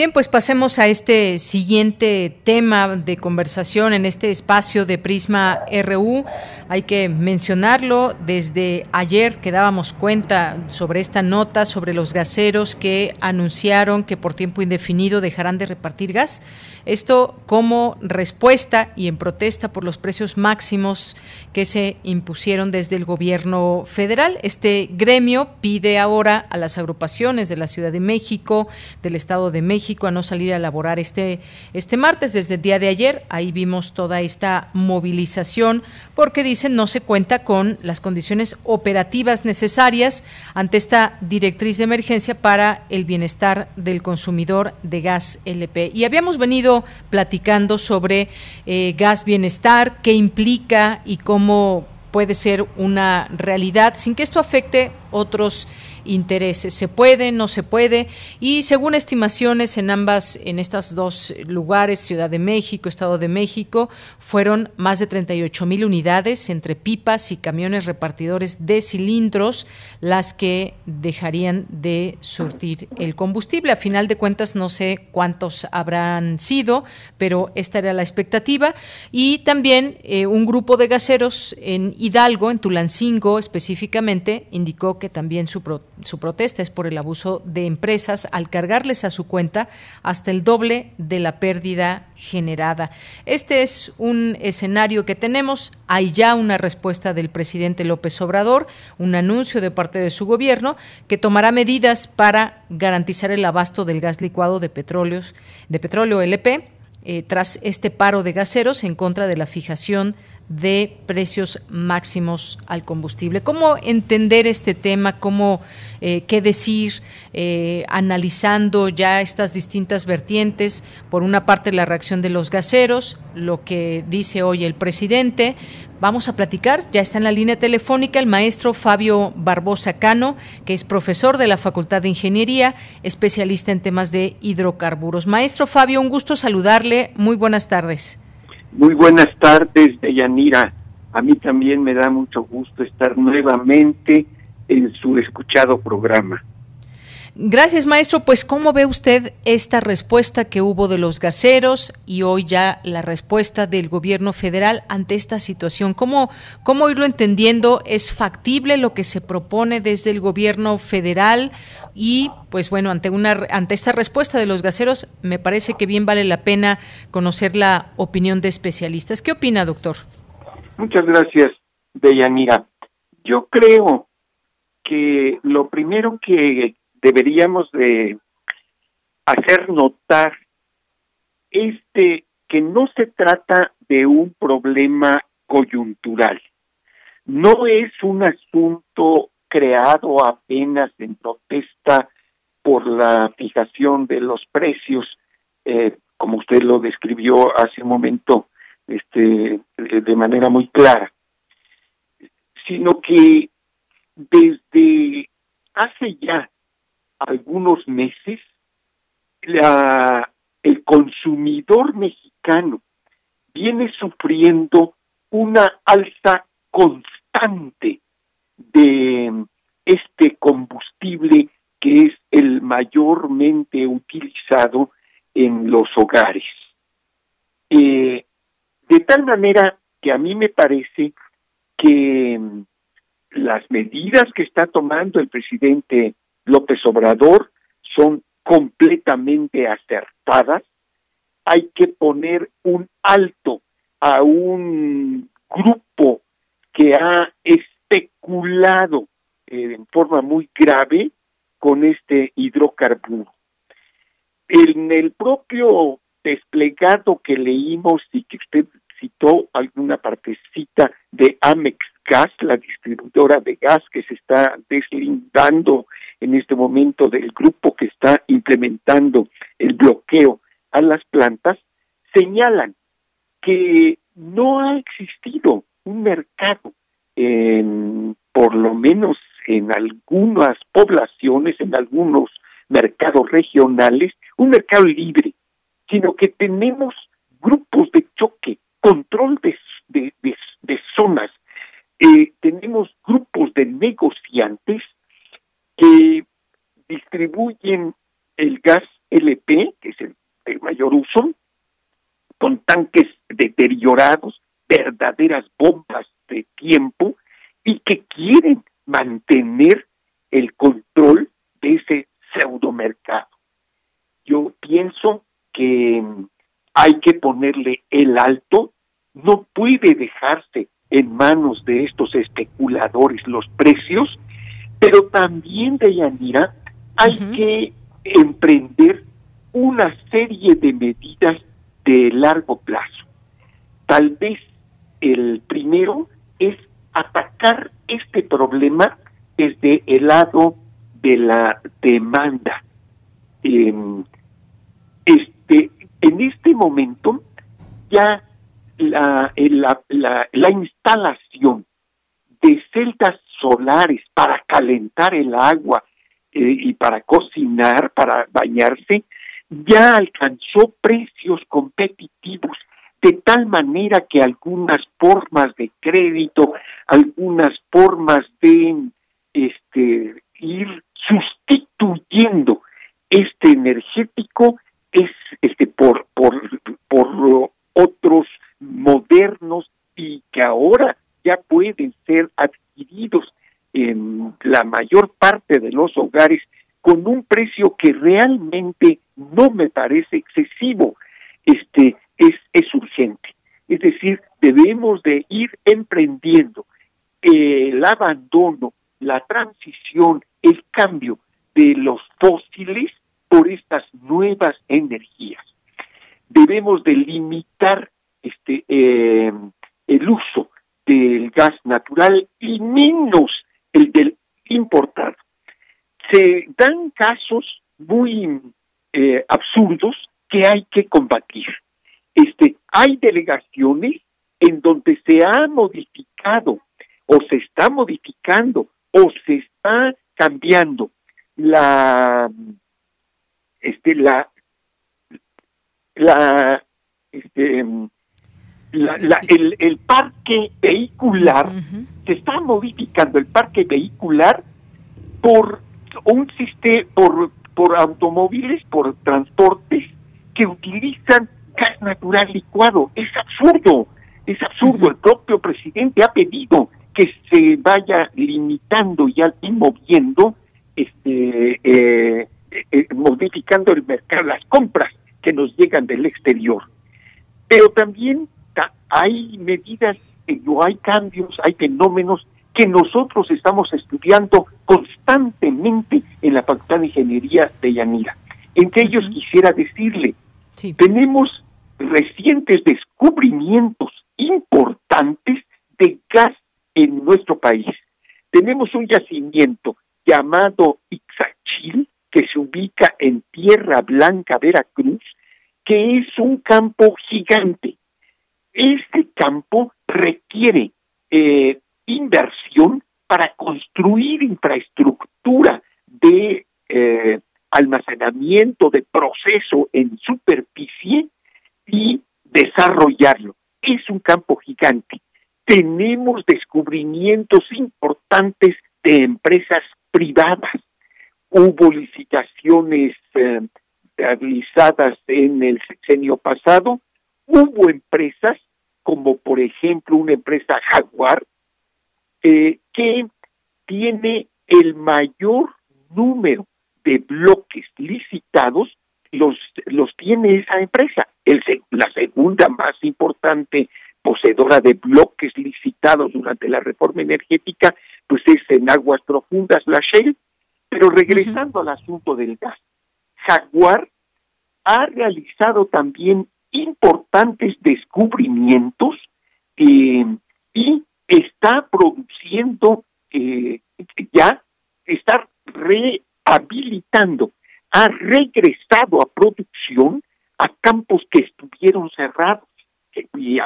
Bien, pues pasemos a este siguiente tema de conversación en este espacio de Prisma RU. Hay que mencionarlo, desde ayer que dábamos cuenta sobre esta nota sobre los gaseros que anunciaron que por tiempo indefinido dejarán de repartir gas. Esto como respuesta y en protesta por los precios máximos que se impusieron desde el gobierno federal. Este gremio pide ahora a las agrupaciones de la Ciudad de México, del Estado de México, a no salir a laborar este, este martes, desde el día de ayer. Ahí vimos toda esta movilización porque dicen no se cuenta con las condiciones operativas necesarias ante esta directriz de emergencia para el bienestar del consumidor de gas LP. Y habíamos venido platicando sobre eh, gas bienestar, qué implica y cómo puede ser una realidad sin que esto afecte otros intereses. ¿Se puede? ¿No se puede? Y según estimaciones en ambas, en estas dos lugares, Ciudad de México, Estado de México, fueron más de 38 mil unidades entre pipas y camiones repartidores de cilindros las que dejarían de surtir el combustible. A final de cuentas, no sé cuántos habrán sido, pero esta era la expectativa. Y también eh, un grupo de gaseros en Hidalgo, en Tulancingo específicamente, indicó que también su su protesta es por el abuso de empresas al cargarles a su cuenta hasta el doble de la pérdida generada. Este es un escenario que tenemos. Hay ya una respuesta del presidente López Obrador, un anuncio de parte de su gobierno que tomará medidas para garantizar el abasto del gas licuado de petróleos, de petróleo LP. Eh, tras este paro de gaseros en contra de la fijación de precios máximos al combustible. ¿Cómo entender este tema? ¿Cómo eh, qué decir? Eh, analizando ya estas distintas vertientes. Por una parte, la reacción de los gaseros, lo que dice hoy el presidente. Vamos a platicar, ya está en la línea telefónica el maestro Fabio Barbosa Cano, que es profesor de la Facultad de Ingeniería, especialista en temas de hidrocarburos. Maestro Fabio, un gusto saludarle. Muy buenas tardes. Muy buenas tardes, Deyanira. A mí también me da mucho gusto estar nuevamente en su escuchado programa. Gracias, maestro. Pues, ¿cómo ve usted esta respuesta que hubo de los gaseros y hoy ya la respuesta del gobierno federal ante esta situación? ¿Cómo, cómo irlo entendiendo? ¿Es factible lo que se propone desde el gobierno federal? Y, pues bueno, ante, una, ante esta respuesta de los gaseros, me parece que bien vale la pena conocer la opinión de especialistas. ¿Qué opina, doctor? Muchas gracias, Deyanira. Yo creo que lo primero que deberíamos de hacer notar este que no se trata de un problema coyuntural. No es un asunto creado apenas en protesta por la fijación de los precios, eh, como usted lo describió hace un momento este, de manera muy clara, sino que desde hace ya algunos meses la, el consumidor mexicano viene sufriendo una alza constante de este combustible que es el mayormente utilizado en los hogares. Eh, de tal manera que a mí me parece que mm, las medidas que está tomando el presidente López Obrador son completamente acertadas. Hay que poner un alto a un grupo que ha especulado eh, en forma muy grave con este hidrocarburo. En el propio desplegado que leímos y que usted citó alguna partecita de Amex Gas, la distribuidora de gas que se está deslindando en este momento del grupo que está implementando el bloqueo a las plantas, señalan que no ha existido un mercado, en, por lo menos en algunas poblaciones, en algunos mercados regionales, un mercado libre, sino que tenemos grupos de choque, control de, de, de, zonas, eh, tenemos grupos de negociantes que distribuyen el gas LP, que es el de mayor uso, con tanques deteriorados, verdaderas bombas de tiempo, y que quieren mantener el control de ese pseudomercado. Yo pienso que hay que ponerle el alto, no puede dejarse en manos de estos especuladores los precios, pero también de Yanira hay que emprender una serie de medidas de largo plazo. Tal vez el primero es atacar este problema desde el lado de la demanda. Em, este, en este momento ya la, la, la, instalación de celdas solares para calentar el agua eh, y para cocinar, para bañarse, ya alcanzó precios competitivos de tal manera que algunas formas de crédito, algunas formas de este ir sustituyendo este energético es este por por por otros modernos y que ahora ya pueden ser adquiridos en la mayor parte de los hogares con un precio que realmente no me parece excesivo. Este es es urgente. Es decir debemos de ir emprendiendo el abandono la transición el cambio de los fósiles por estas nuevas energías. Debemos de limitar este eh, el uso del gas natural y menos el del importado. Se dan casos muy eh, absurdos que hay que combatir. Este, hay delegaciones en donde se ha modificado o se está modificando o se está cambiando la este la la este la, el, el parque vehicular se está modificando el parque vehicular por un sistema por, por automóviles, por transportes que utilizan gas natural licuado. Es absurdo, es absurdo. El propio presidente ha pedido que se vaya limitando y moviendo, este, eh, eh, modificando el mercado, las compras que nos llegan del exterior. Pero también hay medidas, hay cambios, hay fenómenos que nosotros estamos estudiando constantemente en la Facultad de Ingeniería de Yanira. Entre ellos quisiera decirle, tenemos recientes descubrimientos importantes de gas en nuestro país. Tenemos un yacimiento llamado Ixachil, que se ubica en Tierra Blanca, Veracruz, que es un campo gigante. Este campo requiere eh, inversión para construir infraestructura de eh, almacenamiento, de proceso en superficie y desarrollarlo. Es un campo gigante. Tenemos descubrimientos importantes de empresas privadas. Hubo licitaciones eh, realizadas en el sexenio pasado. Hubo empresas como por ejemplo una empresa Jaguar eh, que tiene el mayor número de bloques licitados los, los tiene esa empresa. La segunda más importante poseedora de bloques licitados durante la reforma energética, pues es en aguas profundas la Shell. Pero regresando al asunto del gas, Jaguar ha realizado también importantes descubrimientos eh, y está produciendo eh, ya, está rehabilitando, ha regresado a producción a campos que estuvieron cerrados. Y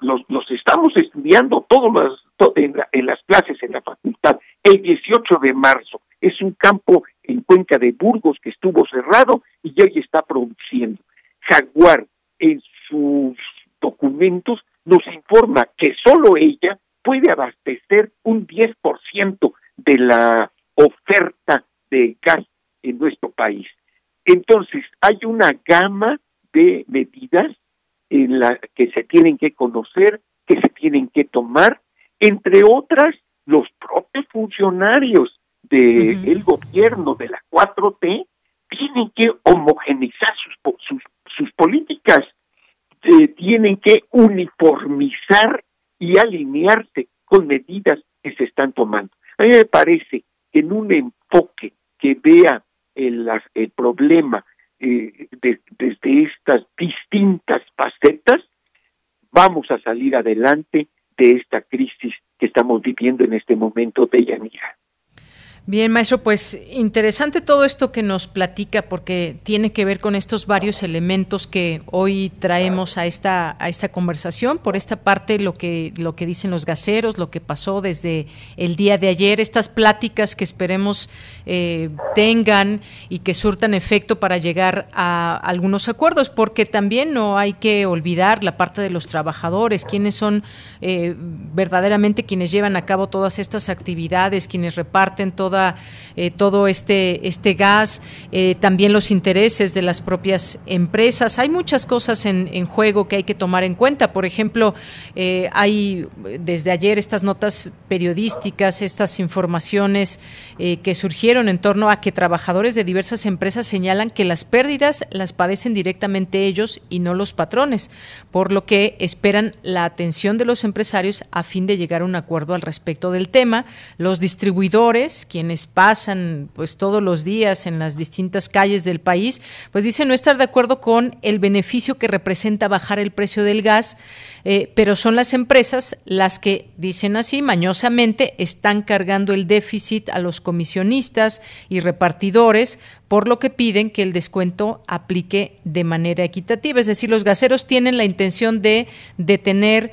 los, los estamos estudiando todos los, en, en las clases en la facultad. El 18 de marzo es un campo en Cuenca de Burgos que estuvo cerrado y hoy está produciendo. Jaguar en sus documentos nos informa que solo ella puede abastecer un 10% de la oferta de gas en nuestro país. Entonces, hay una gama de medidas en la que se tienen que conocer, que se tienen que tomar, entre otras, los propios funcionarios del gobierno de la 4T tienen que homogenizar sus, sus, sus políticas, eh, tienen que uniformizar y alinearse con medidas que se están tomando. A mí me parece que en un enfoque que vea el, el problema eh, desde estas distintas facetas, vamos a salir adelante de esta crisis que estamos viviendo en este momento de Yanira. Bien, maestro, pues interesante todo esto que nos platica porque tiene que ver con estos varios elementos que hoy traemos a esta a esta conversación. Por esta parte, lo que lo que dicen los gaseros, lo que pasó desde el día de ayer, estas pláticas que esperemos eh, tengan y que surtan efecto para llegar a algunos acuerdos, porque también no hay que olvidar la parte de los trabajadores, quienes son eh, verdaderamente quienes llevan a cabo todas estas actividades, quienes reparten eh, todo este, este gas, eh, también los intereses de las propias empresas. Hay muchas cosas en, juego que hay que tomar en cuenta. Por ejemplo, eh, hay desde ayer estas notas periodísticas, estas informaciones que surgieron en torno a que trabajadores de diversas empresas señalan que las pérdidas las padecen directamente ellos y no los patrones, por lo que esperan la atención de los empresarios a fin de llegar a un acuerdo al respecto del tema. Los distribuidores, quienes pasan pues todos los días en las distintas calles del país, pues dicen no estar de acuerdo con el beneficio que representa bajar el precio del gas, eh, pero son las empresas las que dicen así mañosamente están cargando el déficit a los comisionistas y repartidores, por lo que piden que el descuento aplique de manera equitativa. Es decir, los gaseros tienen la intención de detener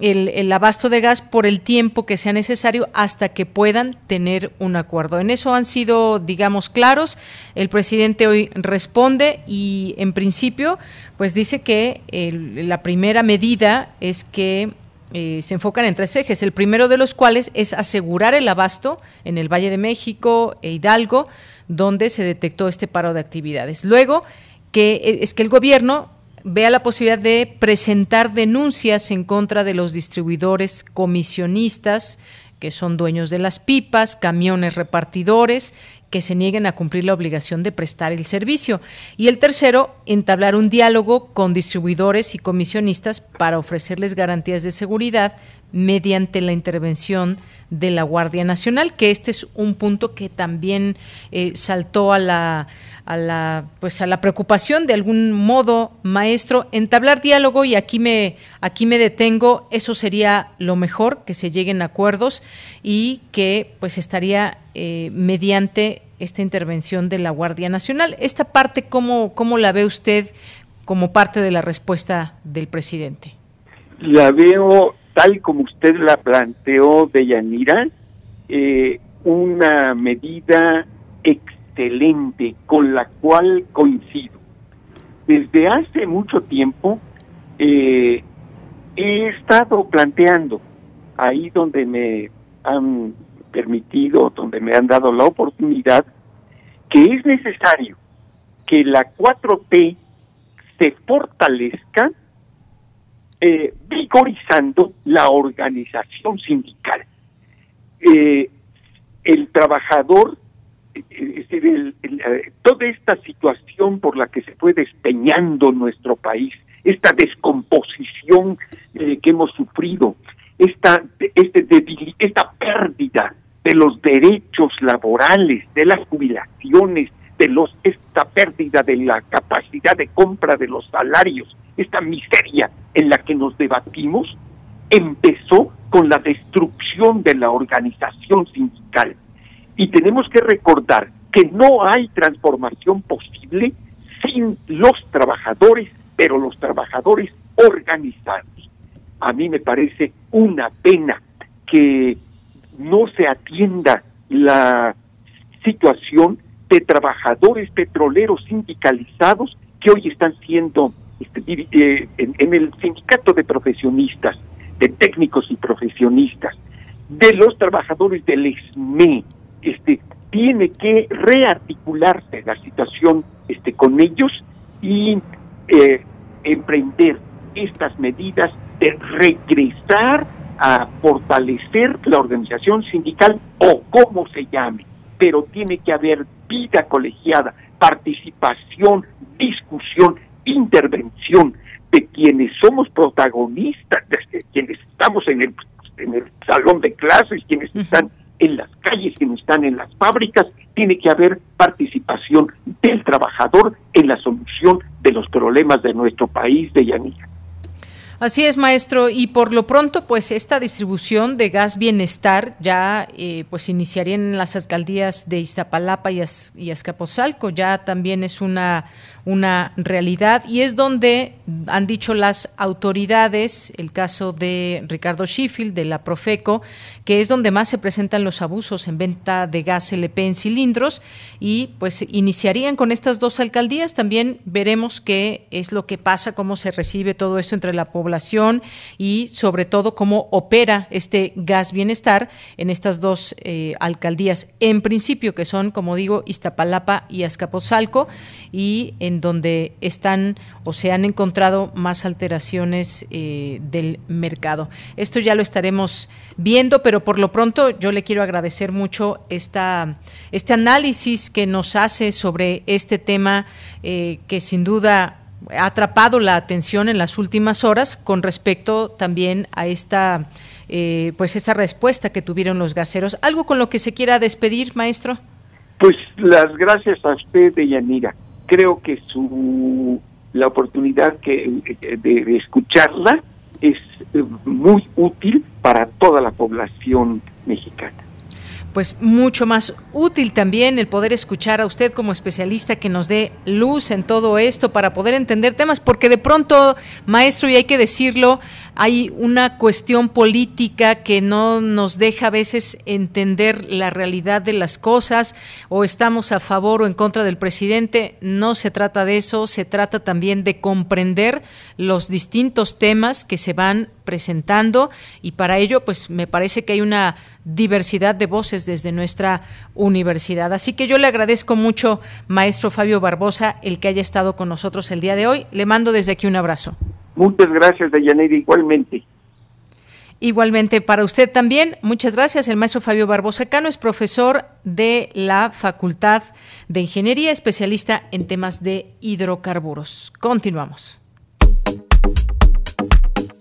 el, abasto de gas por el tiempo que sea necesario hasta que puedan tener un acuerdo. En eso han sido, digamos, claros. El presidente hoy responde y, en principio, pues dice que la primera medida es que eh, se enfocan en tres ejes. El primero de los cuales es asegurar el abasto en el Valle de México e Hidalgo, donde se detectó este paro de actividades. Luego, que eh, es que el gobierno vea la posibilidad de presentar denuncias en contra de los distribuidores comisionistas, que son dueños de las pipas, camiones repartidores, que se nieguen a cumplir la obligación de prestar el servicio. Y el tercero, entablar un diálogo con distribuidores y comisionistas para ofrecerles garantías de seguridad mediante la intervención de la Guardia Nacional, que este es un punto que también eh, saltó a la a la pues a la preocupación de algún modo maestro entablar diálogo y aquí me aquí me detengo. Eso sería lo mejor que se lleguen a acuerdos y que pues estaría eh, mediante esta intervención de la Guardia Nacional. Esta parte cómo cómo la ve usted como parte de la respuesta del presidente la veo tal como usted la planteó de Yanira eh, una medida excelente con la cual coincido. Desde hace mucho tiempo eh, he estado planteando ahí donde me han permitido, donde me han dado la oportunidad, que es necesario que la 4T se fortalezca eh, vigorizando la organización sindical. Eh, el trabajador es decir, eh, toda esta situación por la que se fue despeñando nuestro país, esta descomposición eh, que hemos sufrido, esta, este esta pérdida de los derechos laborales, de las jubilaciones, de los, esta pérdida de la capacidad de compra de los salarios, esta miseria en la que nos debatimos, empezó con la destrucción de la organización sindical y tenemos que recordar que no hay transformación posible sin los trabajadores, pero los trabajadores organizados. A mí me parece una pena que no se atienda la situación de trabajadores petroleros sindicalizados que hoy están siendo este, eh, en, el sindicato de profesionistas, de técnicos y profesionistas, de los trabajadores del ESME, este, tiene que rearticularse la situación este, con ellos y eh, emprender estas medidas de regresar a fortalecer la organización sindical o como se llame, pero tiene que haber vida colegiada, participación, discusión, intervención de quienes somos protagonistas, de quienes estamos en el, en el salón de clases, quienes están en las calles, que no están en las fábricas, tiene que haber participación del trabajador en la solución de los problemas de nuestro país de Yanira. Así es, maestro. Y por lo pronto, pues esta distribución de gas bienestar ya eh, pues iniciaría en las alcaldías de Iztapalapa y, y Azcapotzalco. Ya también es una una realidad y es donde han dicho las autoridades, el caso de Ricardo Sheffield de la Profeco, que es donde más se presentan los abusos en venta de gas LP en cilindros y pues iniciarían con estas dos alcaldías. También veremos qué es lo que pasa, cómo se recibe todo esto entre la población y sobre todo cómo opera este gas bienestar en estas dos eh, alcaldías. En principio que son, como digo, Iztapalapa y Azcapotzalco y en donde están o se han encontrado más alteraciones eh, del mercado. Esto ya lo estaremos viendo, pero por lo pronto yo le quiero agradecer mucho esta, este análisis que nos hace sobre este tema eh, que sin duda ha atrapado la atención en las últimas horas con respecto también a esta eh, pues esta respuesta que tuvieron los gaseros. ¿Algo con lo que se quiera despedir, maestro? Pues las gracias a usted, Yanira creo que su la oportunidad que, de, escucharla es eh, muy útil para toda la población mexicana. Pues mucho más útil también el poder escuchar a usted como especialista que nos dé luz en todo esto para poder entender temas, porque de pronto, maestro, y hay que decirlo, hay una cuestión política que no nos deja a veces entender la realidad de las cosas o estamos a favor o en contra del presidente. No se trata de eso, se trata también de comprender los distintos temas que se van presentando y para ello pues me parece que hay una diversidad de voces desde nuestra universidad. Así que yo le agradezco mucho, maestro Fabio Barbosa, el que haya estado con nosotros el día de hoy. Le mando desde aquí un abrazo. Muchas gracias, Deyanira, igualmente. Igualmente para usted también, muchas gracias. El maestro Fabio Barbosa Cano es profesor de la Facultad de Ingeniería, especialista en temas de hidrocarburos. Continuamos.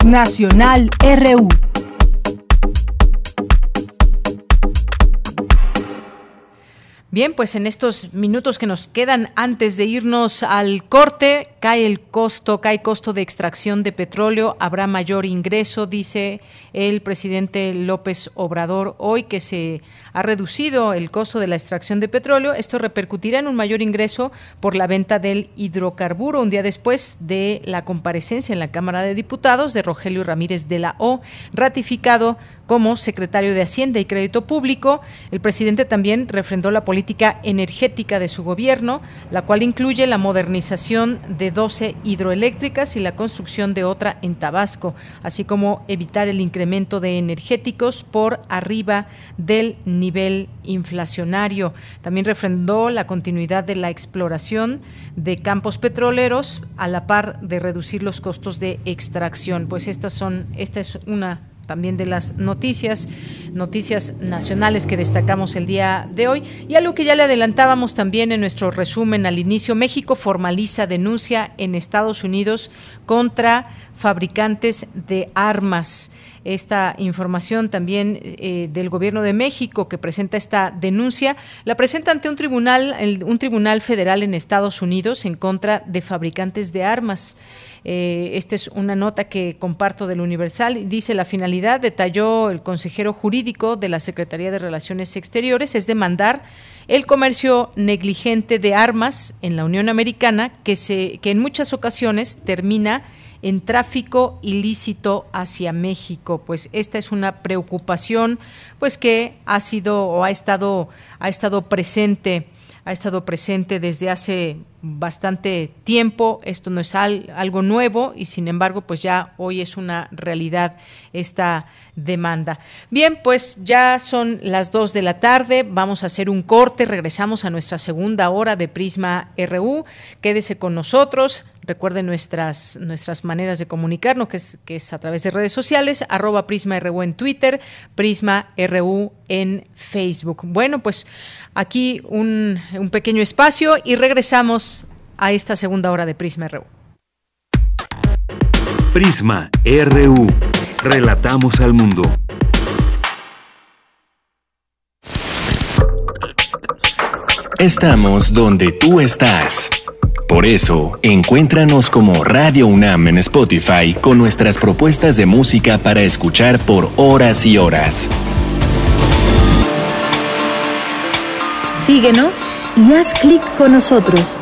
Nacional RU. Bien, pues en estos minutos que nos quedan antes de irnos al corte, cae el costo, cae costo de extracción de petróleo, habrá mayor ingreso, dice el presidente López Obrador hoy que se ha reducido el costo de la extracción de petróleo. Esto repercutirá en un mayor ingreso por la venta del hidrocarburo un día después de la comparecencia en la Cámara de Diputados de Rogelio Ramírez de la O, ratificado como secretario de Hacienda y Crédito Público. El presidente también refrendó la política energética de su gobierno, la cual incluye la modernización de 12 hidroeléctricas y la construcción de otra en Tabasco, así como evitar el incremento de energéticos por arriba del nivel inflacionario. También refrendó la continuidad de la exploración de campos petroleros a la par de reducir los costos de extracción. Pues estas son, esta es una también de las noticias, noticias nacionales que destacamos el día de hoy. Y algo que ya le adelantábamos también en nuestro resumen al inicio, México formaliza denuncia en Estados Unidos contra fabricantes de armas. Esta información también eh, del Gobierno de México que presenta esta denuncia la presenta ante un tribunal, un tribunal federal en Estados Unidos en contra de fabricantes de armas. Eh, esta es una nota que comparto del Universal. Dice la finalidad, detalló el consejero jurídico de la Secretaría de Relaciones Exteriores, es demandar el comercio negligente de armas en la Unión Americana que, se, que en muchas ocasiones termina en tráfico ilícito hacia México. Pues esta es una preocupación pues que ha sido o ha estado ha estado presente ha estado presente desde hace bastante tiempo. Esto no es algo nuevo y sin embargo, pues ya hoy es una realidad esta demanda. Bien, pues ya son las dos de la tarde. Vamos a hacer un corte. Regresamos a nuestra segunda hora de Prisma RU. Quédese con nosotros. Recuerden nuestras, nuestras maneras de comunicarnos, que es, que es a través de redes sociales, arroba Prisma RU en Twitter, Prisma RU en Facebook. Bueno, pues aquí un, un pequeño espacio y regresamos a esta segunda hora de Prisma RU. Prisma RU. Relatamos al mundo. Estamos donde tú estás. Por eso, encuéntranos como Radio UNAM en Spotify con nuestras propuestas de música para escuchar por horas y horas. Síguenos y haz clic con nosotros.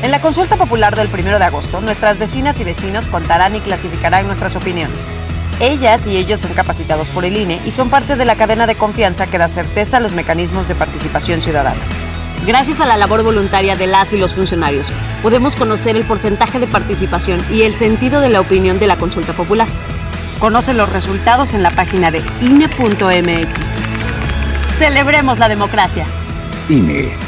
En la consulta popular del 1 de agosto, nuestras vecinas y vecinos contarán y clasificarán nuestras opiniones. Ellas y ellos son capacitados por el INE y son parte de la cadena de confianza que da certeza a los mecanismos de participación ciudadana. Gracias a la labor voluntaria de las y los funcionarios, podemos conocer el porcentaje de participación y el sentido de la opinión de la consulta popular. Conoce los resultados en la página de INE.mx. Celebremos la democracia. INE.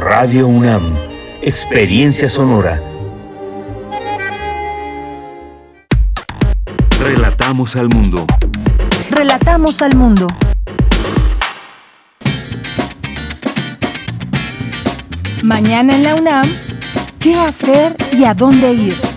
Radio UNAM, Experiencia Sonora. Relatamos al mundo. Relatamos al mundo. Mañana en la UNAM, ¿qué hacer y a dónde ir?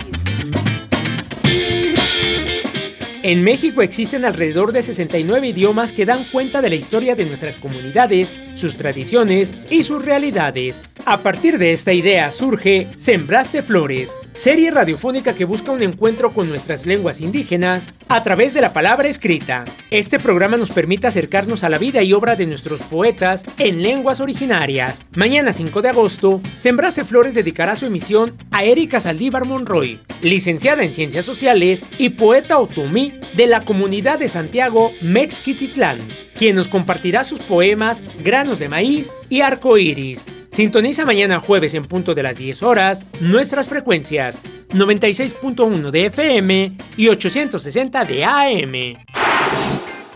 En México existen alrededor de 69 idiomas que dan cuenta de la historia de nuestras comunidades, sus tradiciones y sus realidades. A partir de esta idea surge Sembraste Flores, serie radiofónica que busca un encuentro con nuestras lenguas indígenas a través de la palabra escrita. Este programa nos permite acercarnos a la vida y obra de nuestros poetas en lenguas originarias. Mañana 5 de agosto, Sembraste Flores dedicará su emisión a Erika Saldívar Monroy, licenciada en Ciencias Sociales y poeta otomí de la comunidad de Santiago Mexquititlán, quien nos compartirá sus poemas Granos de Maíz y Arco Iris. Sintoniza mañana jueves en punto de las 10 horas nuestras frecuencias 96.1 de FM y 860 de AM.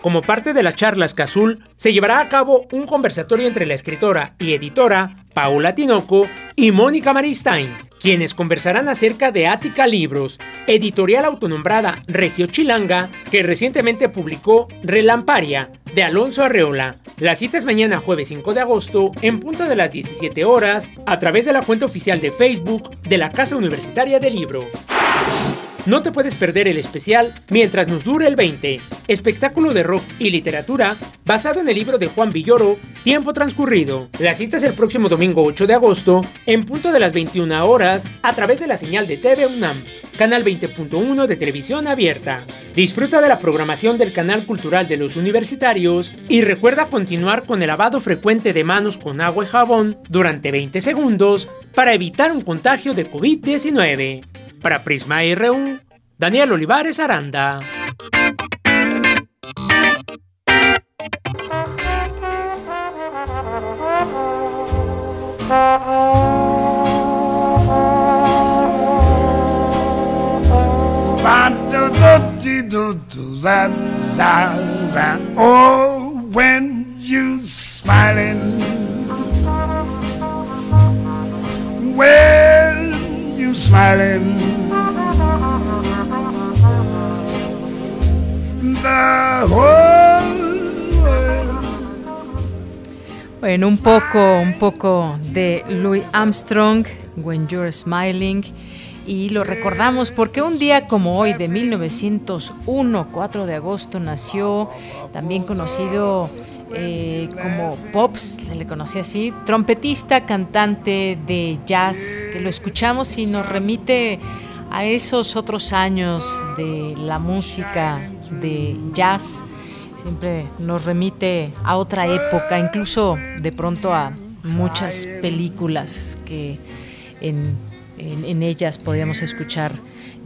Como parte de las charlas Cazul, se llevará a cabo un conversatorio entre la escritora y editora Paula Tinoco y Mónica Maristain, quienes conversarán acerca de Ática Libros, editorial autonombrada Regio Chilanga, que recientemente publicó Relamparia, de Alonso Arreola. La cita es mañana jueves 5 de agosto, en punto de las 17 horas, a través de la cuenta oficial de Facebook de la Casa Universitaria del Libro. No te puedes perder el especial Mientras nos dure el 20, espectáculo de rock y literatura basado en el libro de Juan Villoro, Tiempo transcurrido. La cita es el próximo domingo 8 de agosto, en punto de las 21 horas, a través de la señal de TV UNAM, canal 20.1 de televisión abierta. Disfruta de la programación del canal cultural de los universitarios y recuerda continuar con el lavado frecuente de manos con agua y jabón durante 20 segundos para evitar un contagio de COVID-19. Para Prisma R1, Daniel Olivares Aranda. Oh, when you smiling, when you. Bueno, un poco, un poco de Louis Armstrong, When You're Smiling. Y lo recordamos porque un día como hoy de 1901, 4 de agosto, nació también conocido eh, como Pops, le conocía así, trompetista, cantante de jazz, que lo escuchamos y nos remite a esos otros años de la música de jazz. Siempre nos remite a otra época, incluso de pronto a muchas películas que en en, ellas podíamos escuchar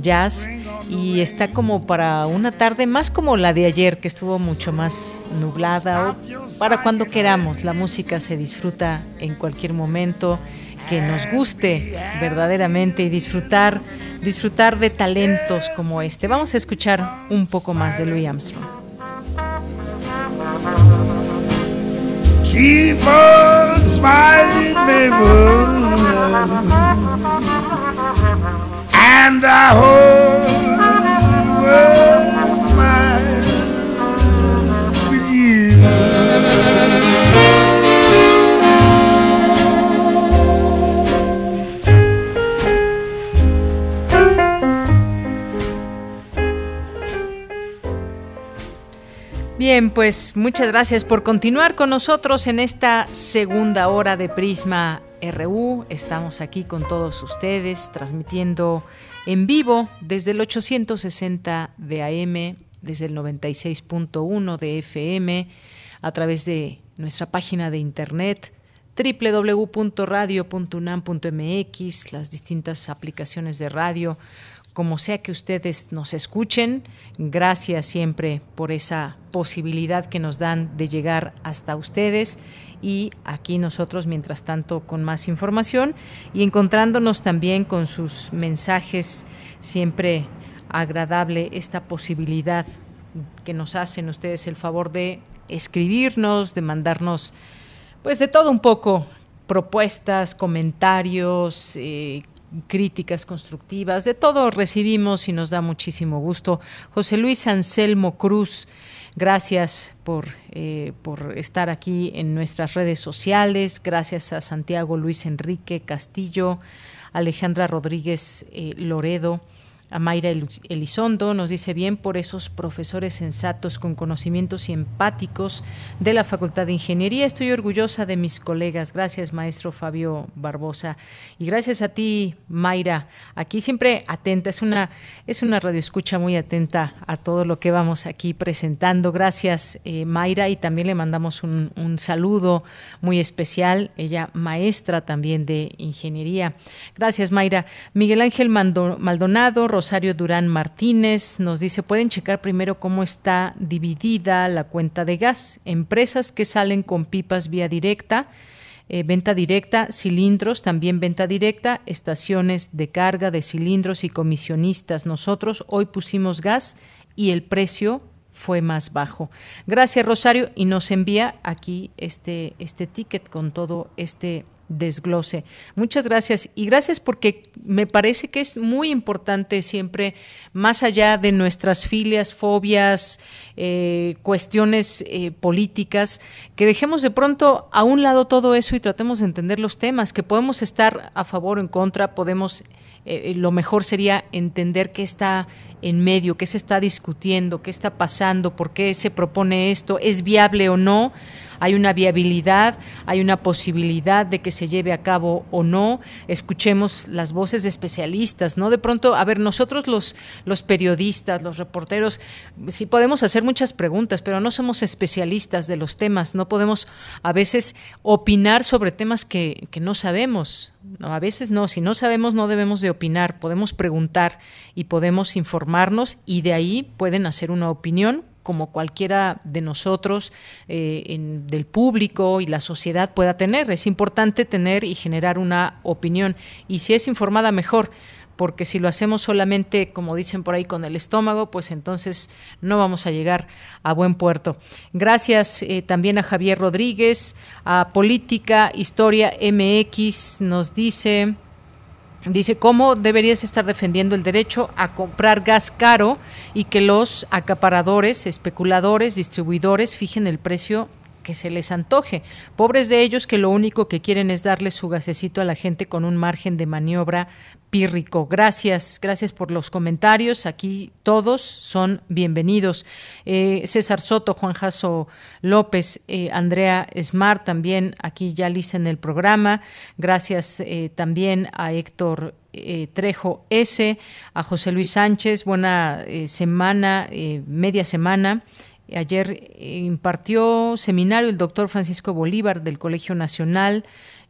jazz y está como para una tarde más como la de ayer que estuvo mucho más nublada o para cuando queramos. La música se disfruta en cualquier momento que nos guste verdaderamente y disfrutar disfrutar de talentos como este. Vamos a escuchar un poco más de Louis Armstrong Keep on smiling, baby. And the whole world smiles pues muchas gracias por continuar con nosotros en esta segunda hora de Prisma RU. Estamos aquí con todos ustedes transmitiendo en vivo desde el 860 de AM, desde el 96.1 de FM, a través de nuestra página de internet www.radio.unam.mx, las distintas aplicaciones de radio como sea que ustedes nos escuchen, gracias siempre por esa posibilidad que nos dan de llegar hasta ustedes y aquí nosotros, mientras tanto, con más información y encontrándonos también con sus mensajes, siempre agradable esta posibilidad que nos hacen ustedes el favor de escribirnos, de mandarnos, pues de todo un poco, propuestas, comentarios, eh, críticas constructivas, de todo recibimos y nos da muchísimo gusto. José Luis Anselmo Cruz, gracias por, eh, por estar aquí en nuestras redes sociales, gracias a Santiago Luis Enrique Castillo, Alejandra Rodríguez eh, Loredo, a Mayra Elizondo nos dice bien por esos profesores sensatos con conocimientos y empáticos de la Facultad de Ingeniería. Estoy orgullosa de mis colegas. Gracias, maestro Fabio Barbosa. Y gracias a ti, Mayra. Aquí siempre atenta. Es una, es una radioescucha muy atenta a todo lo que vamos aquí presentando. Gracias, eh, Mayra. Y también le mandamos un, un saludo muy especial. Ella, maestra también de Ingeniería. Gracias, Mayra. Miguel Ángel Maldonado, Rosario Durán Martínez nos dice, pueden checar primero cómo está dividida la cuenta de gas. Empresas que salen con pipas vía directa, eh, venta directa, cilindros, también venta directa, estaciones de carga de cilindros y comisionistas. Nosotros hoy pusimos gas y el precio fue más bajo. Gracias Rosario y nos envía aquí este, este ticket con todo este desglose. Muchas gracias y gracias porque me parece que es muy importante siempre, más allá de nuestras filias, fobias, eh, cuestiones eh, políticas, que dejemos de pronto a un lado todo eso y tratemos de entender los temas, que podemos estar a favor o en contra, podemos, eh, lo mejor sería entender qué está en medio, qué se está discutiendo, qué está pasando, por qué se propone esto, es viable o no hay una viabilidad, hay una posibilidad de que se lleve a cabo o no. Escuchemos las voces de especialistas, ¿no? De pronto, a ver, nosotros los, los periodistas, los reporteros, sí podemos hacer muchas preguntas, pero no somos especialistas de los temas, no podemos a veces opinar sobre temas que, que no sabemos. No, a veces no, si no sabemos no debemos de opinar, podemos preguntar y podemos informarnos y de ahí pueden hacer una opinión como cualquiera de nosotros, eh, del público y la sociedad pueda tener. Es importante tener y generar una opinión. Y si es informada, mejor porque si lo hacemos solamente, como dicen por ahí, con el estómago, pues entonces no vamos a llegar a buen puerto. Gracias eh, también a Javier Rodríguez, a Política, Historia MX, nos dice... Dice, ¿cómo deberías estar defendiendo el derecho a comprar gas caro y que los acaparadores, especuladores, distribuidores fijen el precio que se les antoje. Pobres de ellos que lo único que quieren es darle su gasecito a la gente con un margen de maniobra pírrico. Gracias, gracias por los comentarios. Aquí todos son bienvenidos. Eh, César Soto, Juan Jaso López, eh, Andrea Smart también aquí ya en el programa. Gracias eh, también a Héctor Trejo S, a José Luis Sánchez. Buena semana, media semana. Ayer impartió seminario el doctor Francisco Bolívar del Colegio Nacional.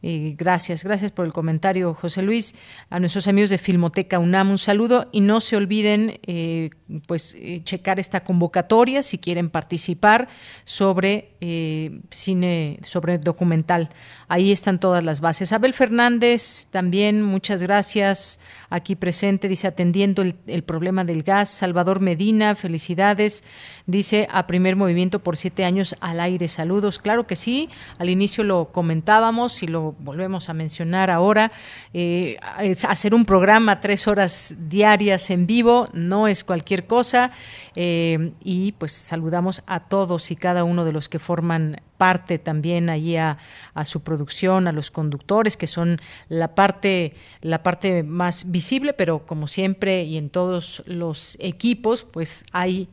Eh, gracias, gracias por el comentario, José Luis. A nuestros amigos de Filmoteca UNAM, un saludo y no se olviden, eh, pues, eh, checar esta convocatoria si quieren participar sobre cine, sobre documental. Ahí están todas las bases. Abel Fernández, también muchas gracias aquí presente, dice atendiendo el, problema del gas. Salvador Medina, felicidades, dice a primer movimiento por siete años al aire. Saludos, claro que sí, al inicio lo comentábamos y lo volvemos a mencionar ahora. Eh, hacer un programa tres horas diarias en vivo no es cualquier cosa eh, y pues saludamos a todos y cada uno de los que forman parte también allí a, su producción, a los conductores, que son la parte, la parte más visible, pero como siempre y en todos los equipos, pues hay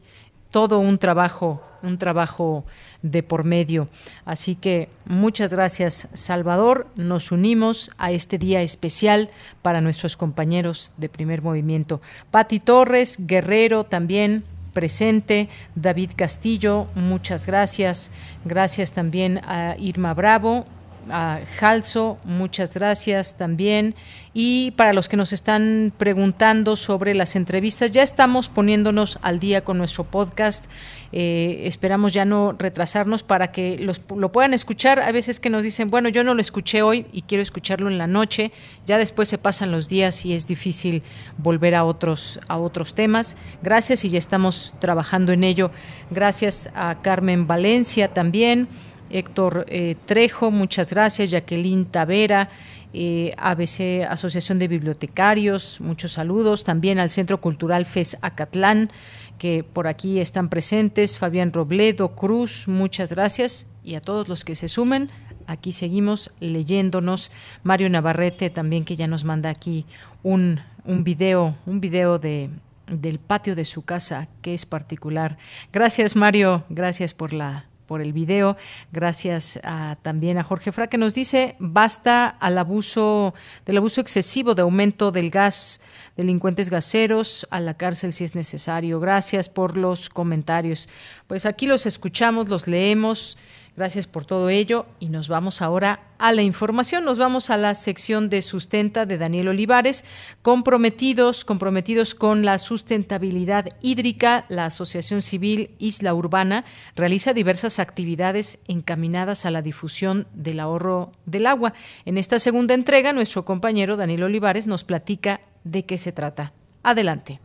todo un trabajo, un trabajo de por medio. Así que muchas gracias, Salvador. Nos unimos a este día especial para nuestros compañeros de primer movimiento. Pati Torres, Guerrero también presente, David Castillo, muchas gracias. Gracias también a Irma Bravo, a Jalso, muchas gracias también. Y para los que nos están preguntando sobre las entrevistas, ya estamos poniéndonos al día con nuestro podcast. Eh, esperamos ya no retrasarnos para que los, lo puedan escuchar. A veces que nos dicen, bueno, yo no lo escuché hoy y quiero escucharlo en la noche. Ya después se pasan los días y es difícil volver a otros, a otros temas. Gracias y ya estamos trabajando en ello. Gracias a Carmen Valencia también. Héctor eh, Trejo, muchas gracias. Jacqueline Tavera, eh, ABC Asociación de Bibliotecarios, muchos saludos. También al Centro Cultural FES Acatlán, que por aquí están presentes. Fabián Robledo Cruz, muchas gracias. Y a todos los que se sumen, aquí seguimos leyéndonos. Mario Navarrete también que ya nos manda aquí un, un video, un video de, del patio de su casa, que es particular. Gracias, Mario. Gracias por la por el video. Gracias también a Jorge Fra que nos dice basta al abuso del abuso excesivo de aumento del gas, delincuentes gaseros a la cárcel si es necesario. Gracias por los comentarios. Pues aquí los escuchamos, los leemos. Gracias por todo ello y nos vamos ahora a la información. Nos vamos a la sección de sustenta de Daniel Olivares. Comprometidos, comprometidos con la sustentabilidad hídrica, la Asociación Civil Isla Urbana realiza diversas actividades encaminadas a la difusión del ahorro del agua. En esta segunda entrega, nuestro compañero Daniel Olivares nos platica de qué se trata. Adelante.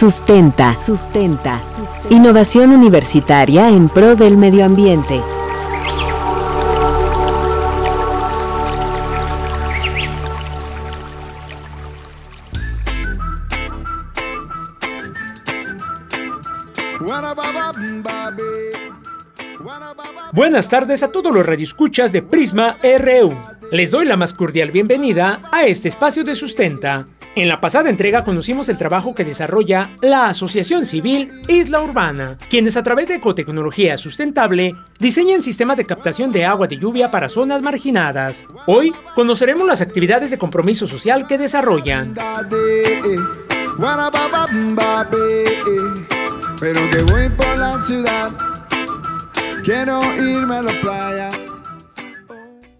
Sustenta, sustenta, Innovación universitaria en pro del medio ambiente. Buenas tardes a todos los radioescuchas de Prisma RU. Les doy la más cordial bienvenida a este espacio de sustenta en la pasada entrega conocimos el trabajo que desarrolla la Asociación Civil Isla Urbana, quienes a través de ecotecnología sustentable diseñan sistemas de captación de agua de lluvia para zonas marginadas. Hoy conoceremos las actividades de compromiso social que desarrollan. Quiero irme a la playa.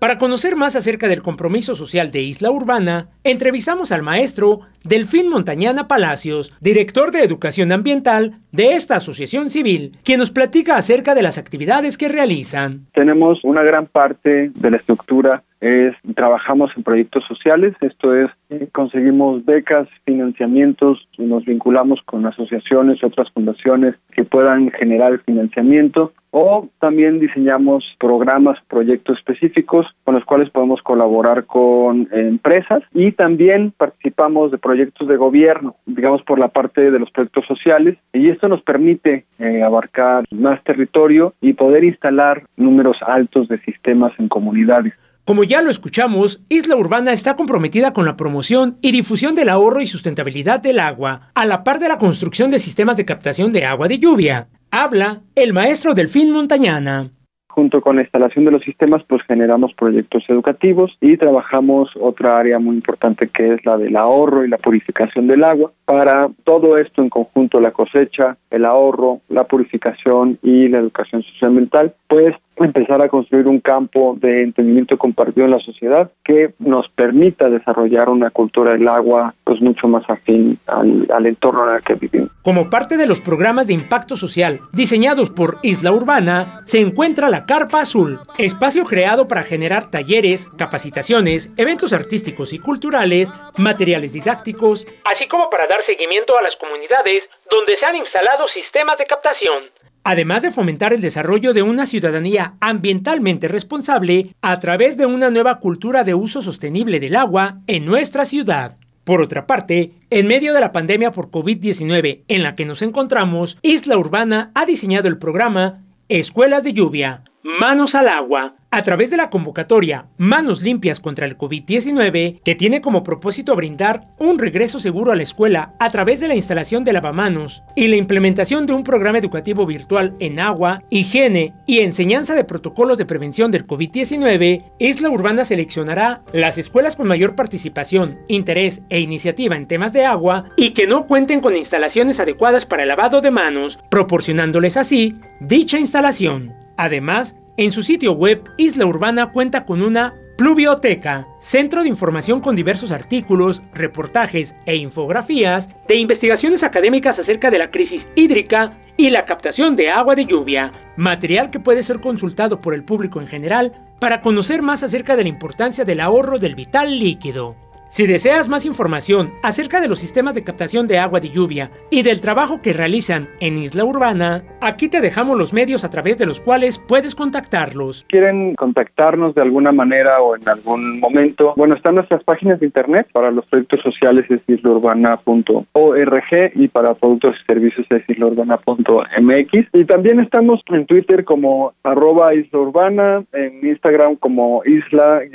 Para conocer más acerca del compromiso social de Isla Urbana, entrevistamos al maestro Delfín Montañana Palacios, director de Educación Ambiental de esta asociación civil, quien nos platica acerca de las actividades que realizan. Tenemos una gran parte de la estructura es trabajamos en proyectos sociales, esto es conseguimos becas, financiamientos, nos vinculamos con asociaciones, otras fundaciones que puedan generar financiamiento o también diseñamos programas, proyectos específicos con los cuales podemos colaborar con empresas y también participamos de proyectos de gobierno, digamos por la parte de los proyectos sociales y esto nos permite eh, abarcar más territorio y poder instalar números altos de sistemas en comunidades. Como ya lo escuchamos, Isla Urbana está comprometida con la promoción y difusión del ahorro y sustentabilidad del agua, a la par de la construcción de sistemas de captación de agua de lluvia. Habla el maestro Delfín Montañana. Junto con la instalación de los sistemas, pues generamos proyectos educativos y trabajamos otra área muy importante que es la del ahorro y la purificación del agua. Para todo esto en conjunto, la cosecha, el ahorro, la purificación y la educación socioambiental, pues empezar a construir un campo de entendimiento compartido en la sociedad que nos permita desarrollar una cultura del agua pues mucho más afín al, al, entorno en el que vivimos. Como parte de los programas de impacto social diseñados por Isla Urbana, se encuentra la Carpa Azul, espacio creado para generar talleres, capacitaciones, eventos artísticos y culturales, materiales didácticos, así como para dar seguimiento a las comunidades donde se han instalado sistemas de captación además de fomentar el desarrollo de una ciudadanía ambientalmente responsable a través de una nueva cultura de uso sostenible del agua en nuestra ciudad. Por otra parte, en medio de la pandemia por COVID-19 en la que nos encontramos, Isla Urbana ha diseñado el programa Escuelas de Lluvia, Manos al Agua, a través de la convocatoria Manos Limpias contra el COVID-19, que tiene como propósito brindar un regreso seguro a la escuela a través de la instalación de lavamanos y la implementación de un programa educativo virtual en agua, higiene y enseñanza de protocolos de prevención del COVID-19, Isla Urbana seleccionará las escuelas con mayor participación, interés e iniciativa en temas de agua y que no cuenten con instalaciones adecuadas para el lavado de manos, proporcionándoles así dicha instalación. Además, en su sitio web, Isla Urbana cuenta con una Pluvioteca, centro de información con diversos artículos, reportajes e infografías de investigaciones académicas acerca de la crisis hídrica y la captación de agua de lluvia, material que puede ser consultado por el público en general para conocer más acerca de la importancia del ahorro del vital líquido. Si deseas más información acerca de los sistemas de captación de agua de lluvia y del trabajo que realizan en Isla Urbana, aquí te dejamos los medios a través de los cuales puedes contactarlos. ¿Quieren contactarnos de alguna manera o en algún momento? Bueno, están nuestras páginas de internet para los proyectos sociales es islaurbana.org y para productos y servicios es islaurbana.mx. Y también estamos en Twitter como arroba isla en Instagram como isla-urban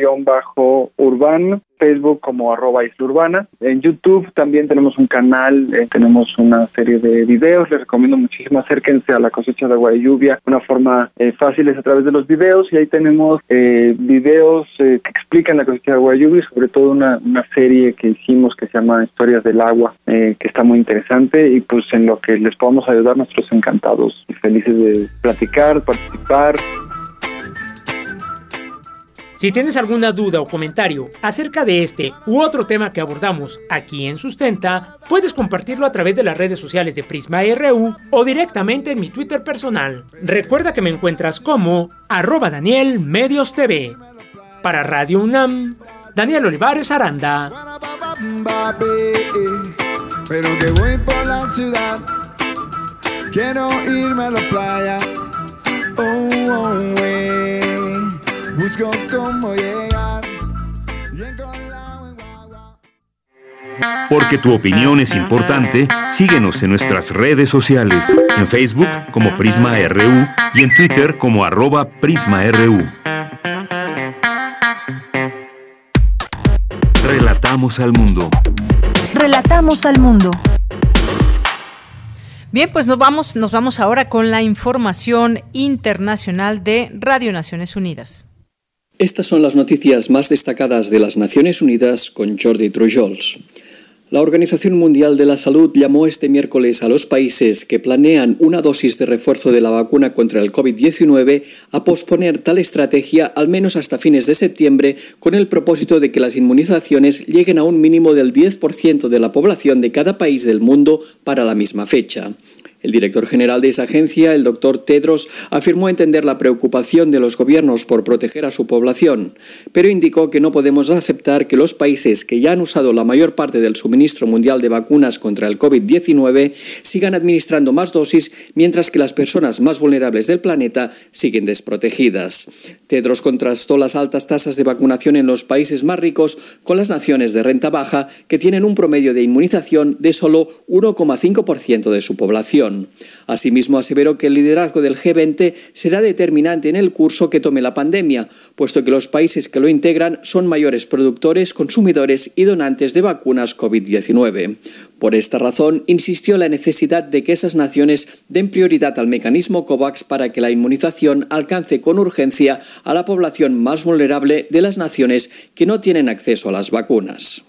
Facebook como arroba Urbana. En YouTube también tenemos un canal, eh, tenemos una serie de videos, les recomiendo muchísimo acérquense a la cosecha de agua de lluvia. Una forma eh, fácil es a través de los videos y ahí tenemos eh, videos que explican la cosecha de agua de lluvia y sobre todo una, una serie que hicimos que se llama Historias del Agua, que está muy interesante y pues en lo que les podamos ayudar nosotros encantados y felices de platicar, participar. Si tienes alguna duda o comentario acerca de este u otro tema que abordamos aquí en Sustenta, puedes compartirlo a través de las redes sociales de Prisma RU o directamente en mi Twitter personal. Recuerda que me encuentras como arroba Daniel Medios TV. Para Radio UNAM, Daniel Olivares Aranda. Pero que voy por la ciudad, quiero irme a la playa. Oh, oh, busco cómo llegar. Porque tu opinión es importante, síguenos en nuestras redes sociales, en Facebook como Prisma RU y en Twitter como arroba PrismaRU. Relatamos al mundo. Relatamos al mundo. Bien, pues nos vamos, nos vamos ahora con la información internacional de Radio Naciones Unidas. Estas son las noticias más destacadas de las Naciones Unidas con Jordi Trujols. La Organización Mundial de la Salud llamó este miércoles a los países que planean una dosis de refuerzo de la vacuna contra el COVID-19 a posponer tal estrategia al menos hasta fines de septiembre con el propósito de que las inmunizaciones lleguen a un mínimo del 10% de la población de cada país del mundo para la misma fecha. El director general de esa agencia, el doctor Tedros, afirmó entender la preocupación de los gobiernos por proteger a su población, pero indicó que no podemos aceptar que los países que ya han usado la mayor parte del suministro mundial de vacunas contra el COVID-19 sigan administrando más dosis, mientras que las personas más vulnerables del planeta siguen desprotegidas. Tedros contrastó las altas tasas de vacunación en los países más ricos con las naciones de renta baja, que tienen un promedio de inmunización de solo 1,5% de su población. Asimismo, aseveró que el liderazgo del G20 será determinante en el curso que tome la pandemia, puesto que los países que lo integran son mayores productores, consumidores y donantes de vacunas COVID-19. Por esta razón, insistió en la necesidad de que esas naciones den prioridad al mecanismo COVAX para que la inmunización alcance con urgencia a la población más vulnerable de las naciones que no tienen acceso a las vacunas.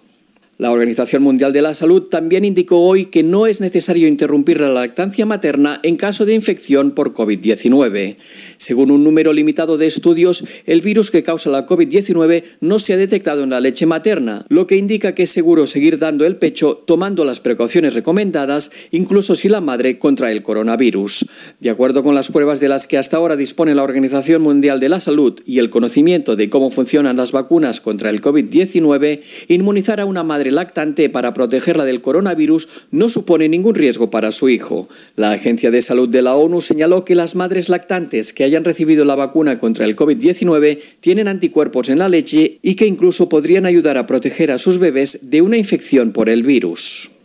La Organización Mundial de la Salud también indicó hoy que no es necesario interrumpir la lactancia materna en caso de infección por COVID-19. Según un número limitado de estudios, el virus que causa la COVID-19 no se ha detectado en la leche materna, lo que indica que es seguro seguir dando el pecho tomando las precauciones recomendadas, incluso si la madre contrae el coronavirus. De acuerdo con las pruebas de las que hasta ahora dispone la Organización Mundial de la Salud y el conocimiento de cómo funcionan las vacunas contra el COVID-19, inmunizar a una madre lactante para protegerla del coronavirus no supone ningún riesgo para su hijo. La Agencia de Salud de la ONU señaló que las madres lactantes que hayan recibido la vacuna contra el COVID-19 tienen anticuerpos en la leche y que incluso podrían ayudar a proteger a sus bebés de una infección por el virus.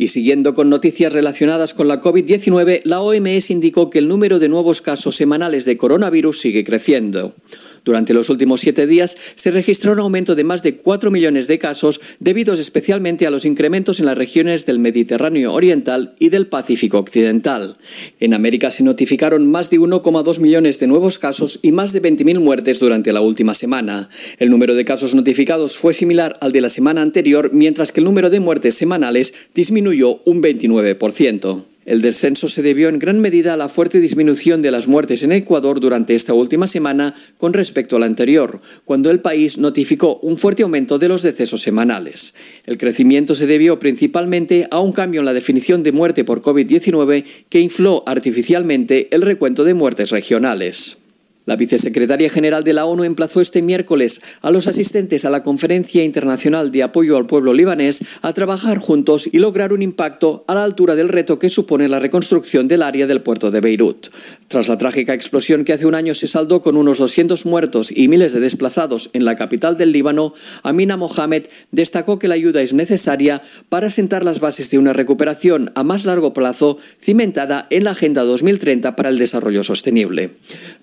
Y siguiendo con noticias relacionadas con la COVID-19, la OMS indicó que el número de nuevos casos semanales de coronavirus sigue creciendo. Durante los últimos siete días se registró un aumento de más de 4 millones de casos debidos especialmente a los incrementos en las regiones del Mediterráneo Oriental y del Pacífico Occidental. En América se notificaron más de 1,2 millones de nuevos casos y más de 20.000 muertes durante la última semana. El número de casos notificados fue similar al de la semana anterior, mientras que el número de muertes semanales disminuyó un 29%. El descenso se debió en gran medida a la fuerte disminución de las muertes en Ecuador durante esta última semana con respecto a la anterior, cuando el país notificó un fuerte aumento de los decesos semanales. El crecimiento se debió principalmente a un cambio en la definición de muerte por COVID-19 que infló artificialmente el recuento de muertes regionales. La vicesecretaria general de la ONU emplazó este miércoles a los asistentes a la Conferencia Internacional de Apoyo al Pueblo Libanés a trabajar juntos y lograr un impacto a la altura del reto que supone la reconstrucción del área del puerto de Beirut. Tras la trágica explosión que hace un año se saldó con unos 200 muertos y miles de desplazados en la capital del Líbano, Amina Mohamed destacó que la ayuda es necesaria para sentar las bases de una recuperación a más largo plazo cimentada en la Agenda 2030 para el Desarrollo Sostenible.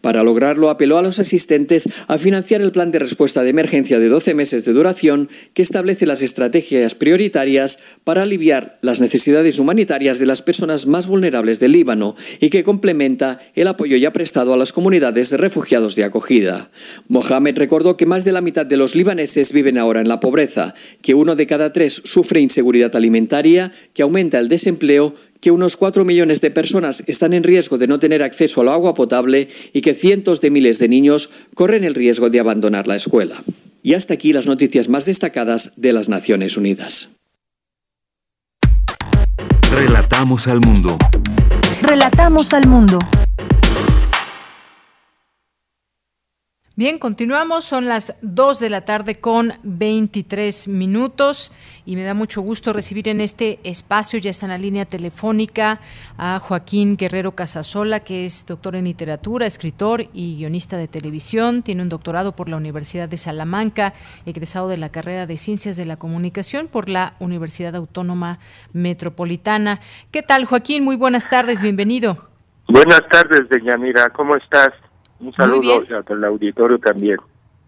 Para lograr apeló a los asistentes a financiar el plan de respuesta de emergencia de 12 meses de duración que establece las estrategias prioritarias para aliviar las necesidades humanitarias de las personas más vulnerables del Líbano y que complementa el apoyo ya prestado a las comunidades de refugiados de acogida. Mohamed recordó que más de la mitad de los libaneses viven ahora en la pobreza, que uno de cada tres sufre inseguridad alimentaria, que aumenta el desempleo que unos 4 millones de personas están en riesgo de no tener acceso al agua potable y que cientos de miles de niños corren el riesgo de abandonar la escuela. Y hasta aquí las noticias más destacadas de las Naciones Unidas. Relatamos al mundo. Relatamos al mundo. Bien, continuamos. Son las 2 de la tarde con 23 minutos y me da mucho gusto recibir en este espacio, ya está en la línea telefónica, a Joaquín Guerrero Casasola, que es doctor en literatura, escritor y guionista de televisión. Tiene un doctorado por la Universidad de Salamanca, egresado de la carrera de Ciencias de la Comunicación por la Universidad Autónoma Metropolitana. ¿Qué tal, Joaquín? Muy buenas tardes, bienvenido. Buenas tardes, Deyanira, ¿cómo estás? Un saludo al auditorio también.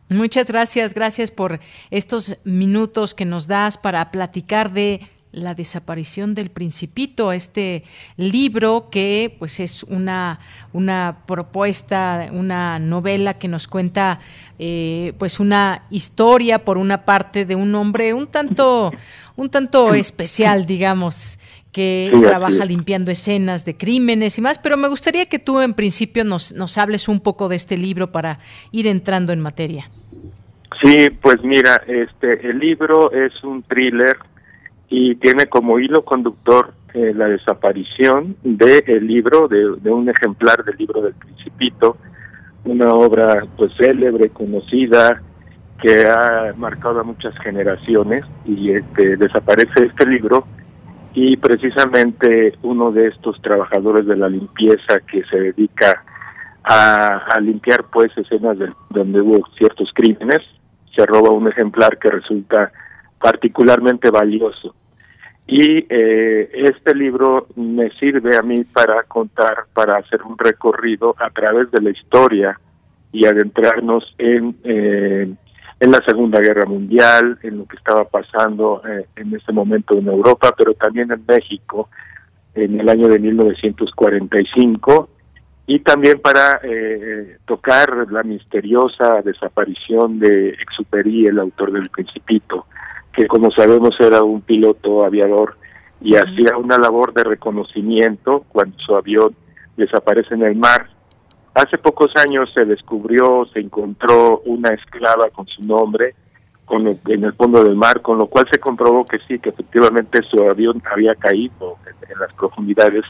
Muchas gracias, gracias por estos minutos que nos das para platicar de la desaparición del principito, este libro que pues es una, una propuesta, una novela que nos cuenta eh, pues una historia por una parte de un hombre un tanto, un tanto especial, digamos, que trabaja limpiando escenas de crímenes y más, pero me gustaría que tú en principio nos, nos hables un poco de este libro para ir entrando en materia. Sí, pues mira, este el libro es un thriller y tiene como hilo conductor eh, la desaparición del el libro, de, de, un ejemplar del libro del Principito, una obra pues célebre, conocida, que ha marcado a muchas generaciones y este desaparece este libro y precisamente uno de estos trabajadores de la limpieza que se dedica a, limpiar pues escenas donde hubo ciertos crímenes se roba un ejemplar que resulta particularmente valioso. Y eh, este libro me sirve a mí para contar para hacer un recorrido a través de la historia y adentrarnos en eh, en la Segunda Guerra Mundial, en lo que estaba pasando eh, en ese momento en Europa, pero también en México en el año de 1945 y también para eh, tocar la misteriosa desaparición de Exuperi, el autor del Principito, que como sabemos era un piloto aviador y hacía una labor de reconocimiento cuando su avión desaparece en el mar Hace pocos años se descubrió, se encontró una esclava con su nombre con en el fondo del mar, con lo cual se comprobó que sí, que efectivamente su avión había caído en, las profundidades,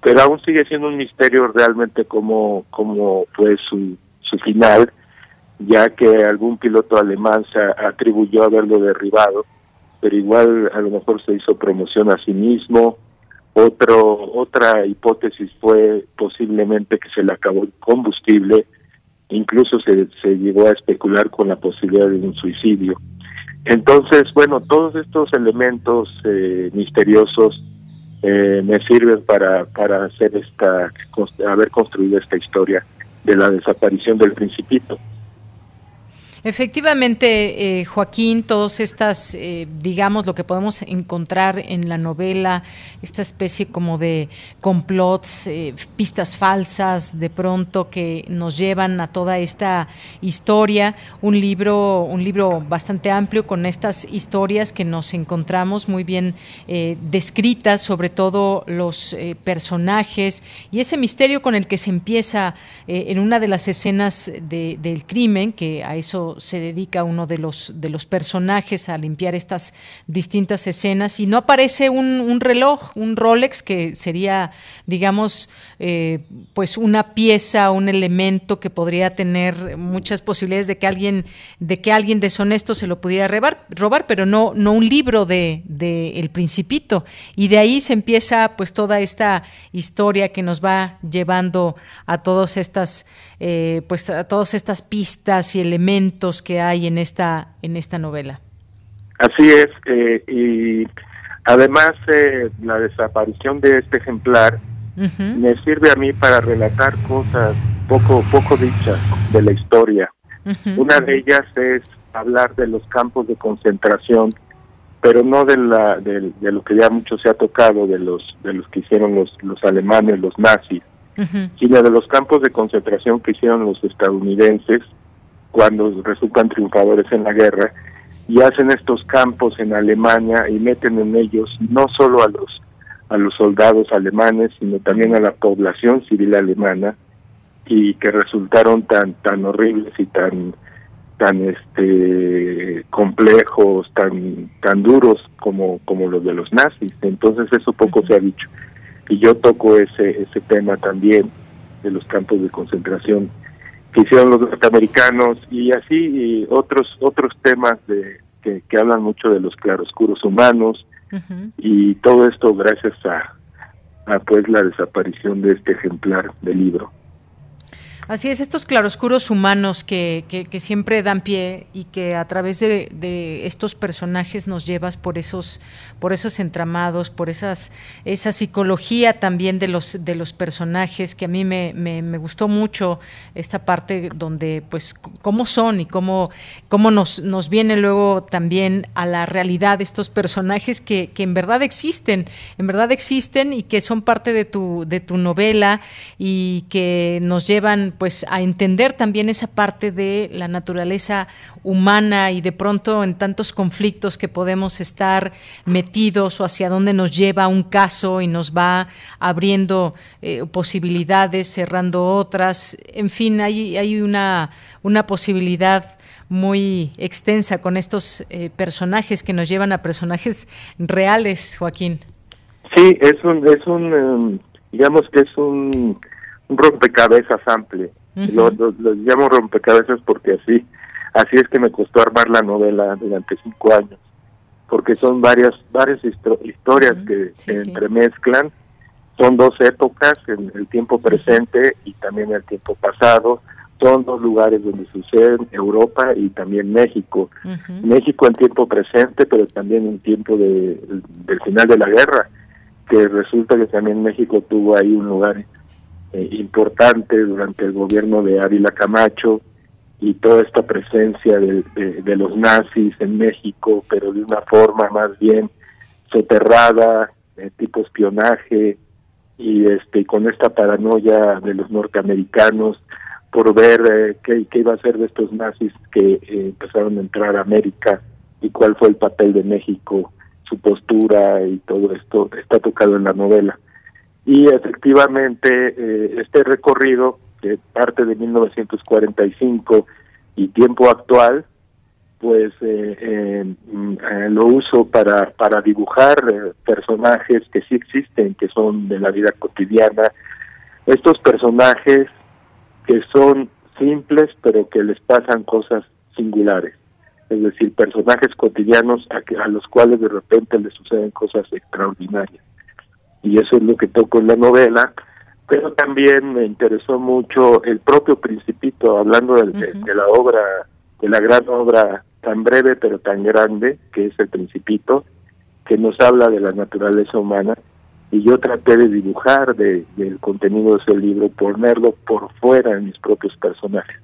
pero aún sigue siendo un misterio realmente cómo, cómo fue su, su final, ya que algún piloto alemán se atribuyó haberlo derribado, pero igual a lo mejor se hizo promoción a sí mismo, otro, otra hipótesis fue posiblemente que se le acabó el combustible, incluso se, se llegó a especular con la posibilidad de un suicidio. Entonces, bueno, todos estos elementos eh, misteriosos eh, me sirven para, para hacer esta, haber construido esta historia de la desaparición del principito. Efectivamente, eh, Joaquín, todas estas, eh, digamos, lo que podemos encontrar en la novela, esta especie como de complots, eh, pistas falsas, de pronto que nos llevan a toda esta historia, un libro, un libro bastante amplio con estas historias que nos encontramos muy bien descritas, sobre todo los personajes y ese misterio con el que se empieza en una de las escenas del crimen, que a eso se dedica uno de los, de los personajes a limpiar estas distintas escenas y no aparece un, reloj, un Rolex, que sería, digamos, eh, pues una pieza, un elemento que podría tener muchas posibilidades de que alguien, de que alguien deshonesto se lo pudiera robar, robar pero no, no un libro de, de El Principito. Y de ahí se empieza pues toda esta historia que nos va llevando a todas estas, eh, pues a todas estas pistas y elementos que hay en esta, en esta novela. Así es, eh, y además eh, la desaparición de este ejemplar me sirve a mí para relatar cosas poco, poco dichas de la historia. Una de ellas es hablar de los campos de concentración, pero no de, la, de, lo que ya mucho se ha tocado, de los, de los que hicieron los, los alemanes, los nazis, sino de los campos de concentración que hicieron los estadounidenses cuando resultan triunfadores en la guerra y hacen estos campos en Alemania y meten en ellos no solo a los a los soldados alemanes sino también a la población civil alemana y que resultaron tan tan horribles y tan tan este complejos tan tan duros como como los de los nazis. Entonces eso poco se ha dicho. Y yo toco ese ese tema también de los campos de concentración que hicieron los norteamericanos y así otros otros temas de que, hablan mucho de los claroscuros humanos y todo esto gracias a, a pues la desaparición de este ejemplar del libro. Así es, estos claroscuros humanos que, que, siempre dan pie y que a través de, estos personajes nos llevas por esos, por esos entramados, por esas, esa psicología también de los, de los personajes, que a mí me, me, gustó mucho esta parte donde, pues, cómo son y cómo, cómo nos, nos viene luego también a la realidad estos personajes que, que en verdad existen, en verdad existen y que son parte de tu, de tu novela y que nos llevan pues a entender también esa parte de la naturaleza humana y de pronto en tantos conflictos que podemos estar metidos o hacia dónde nos lleva un caso y nos va abriendo eh, posibilidades, cerrando otras. En fin, hay, hay una, una posibilidad muy extensa con estos eh, personajes que nos llevan a personajes reales, Joaquín. Sí, es un, es un, em, digamos que es un un rompecabezas amplio. lo, llamo rompecabezas porque así, así es que me costó armar la novela durante cinco años, porque son varias, varias historias que se entremezclan. Son dos épocas, en el tiempo presente y también el tiempo pasado. Son dos lugares donde suceden, Europa y también México. México en tiempo presente, pero también en tiempo de, del final de la guerra, que resulta que también México tuvo ahí un lugar eh, importante durante el gobierno de Ávila Camacho y toda esta presencia de, los nazis en México, pero de una forma más bien soterrada, tipo espionaje, y este con esta paranoia de los norteamericanos por ver eh, qué, qué, iba a ser de estos nazis que eh, empezaron a entrar a América y cuál fue el papel de México, su postura y todo esto está tocado en la novela y efectivamente eh, este recorrido que parte de 1945 y tiempo actual pues eh, eh, lo uso para para dibujar personajes que sí existen que son de la vida cotidiana. Estos personajes que son simples pero que les pasan cosas singulares. Es decir personajes cotidianos a, que, a los cuales de repente les suceden cosas extraordinarias y eso es lo que toco en la novela, pero también me interesó mucho el propio Principito, hablando de, la obra, de la gran obra tan breve pero tan grande, que es El Principito, que nos habla de la naturaleza humana, y yo traté de dibujar de, del contenido de ese libro, ponerlo por fuera en mis propios personajes.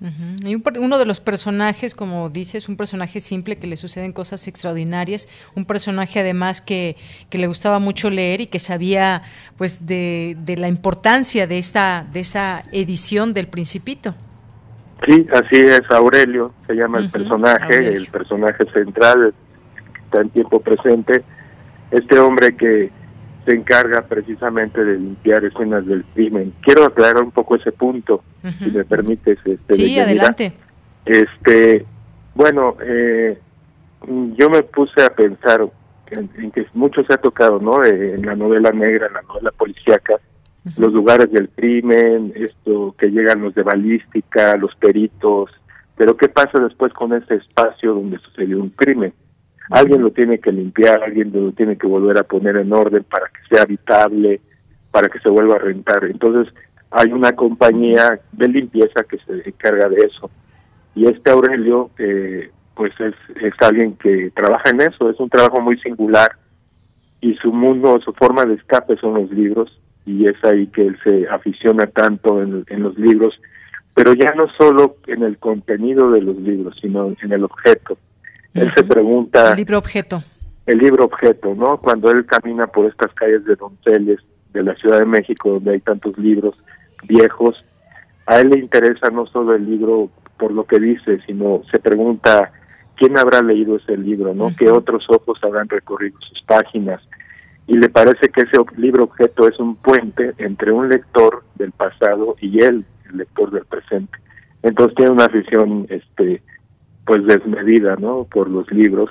Y uno de los personajes, como dices, un personaje simple que le suceden cosas extraordinarias, un personaje además que, que le gustaba mucho leer y que sabía pues de, de, la importancia de esta de esa edición del Principito. Sí, así es, Aurelio se llama el personaje, el personaje central, está en tiempo presente, este hombre que se encarga precisamente de limpiar escenas del crimen. Quiero aclarar un poco ese punto, si me permites. Este, sí, adelante. Este, bueno, eh, yo me puse a pensar en, que mucho se ha tocado, ¿no? Eh, en la novela negra, en la novela policíaca, los lugares del crimen, esto que llegan los de balística, los peritos, pero ¿qué pasa después con ese espacio donde sucedió un crimen? Alguien lo tiene que limpiar, alguien lo tiene que volver a poner en orden para que sea habitable, para que se vuelva a rentar. Entonces, hay una compañía de limpieza que se encarga de eso. Y este Aurelio, eh, pues es, alguien que trabaja en eso, es un trabajo muy singular y su mundo, su forma de escape son los libros y es ahí que él se aficiona tanto en los libros, pero ya no solo en el contenido de los libros, sino en el objeto. Él se pregunta... El libro objeto. El libro objeto, ¿no? Cuando él camina por estas calles de Donceles, de la Ciudad de México, donde hay tantos libros viejos, a él le interesa no solo el libro por lo que dice, sino se pregunta quién habrá leído ese libro, ¿no? ¿Qué otros ojos habrán recorrido sus páginas? Y le parece que ese libro objeto es un puente entre un lector del pasado y él, el lector del presente. Entonces tiene una afición este pues desmedida, ¿no? Por los libros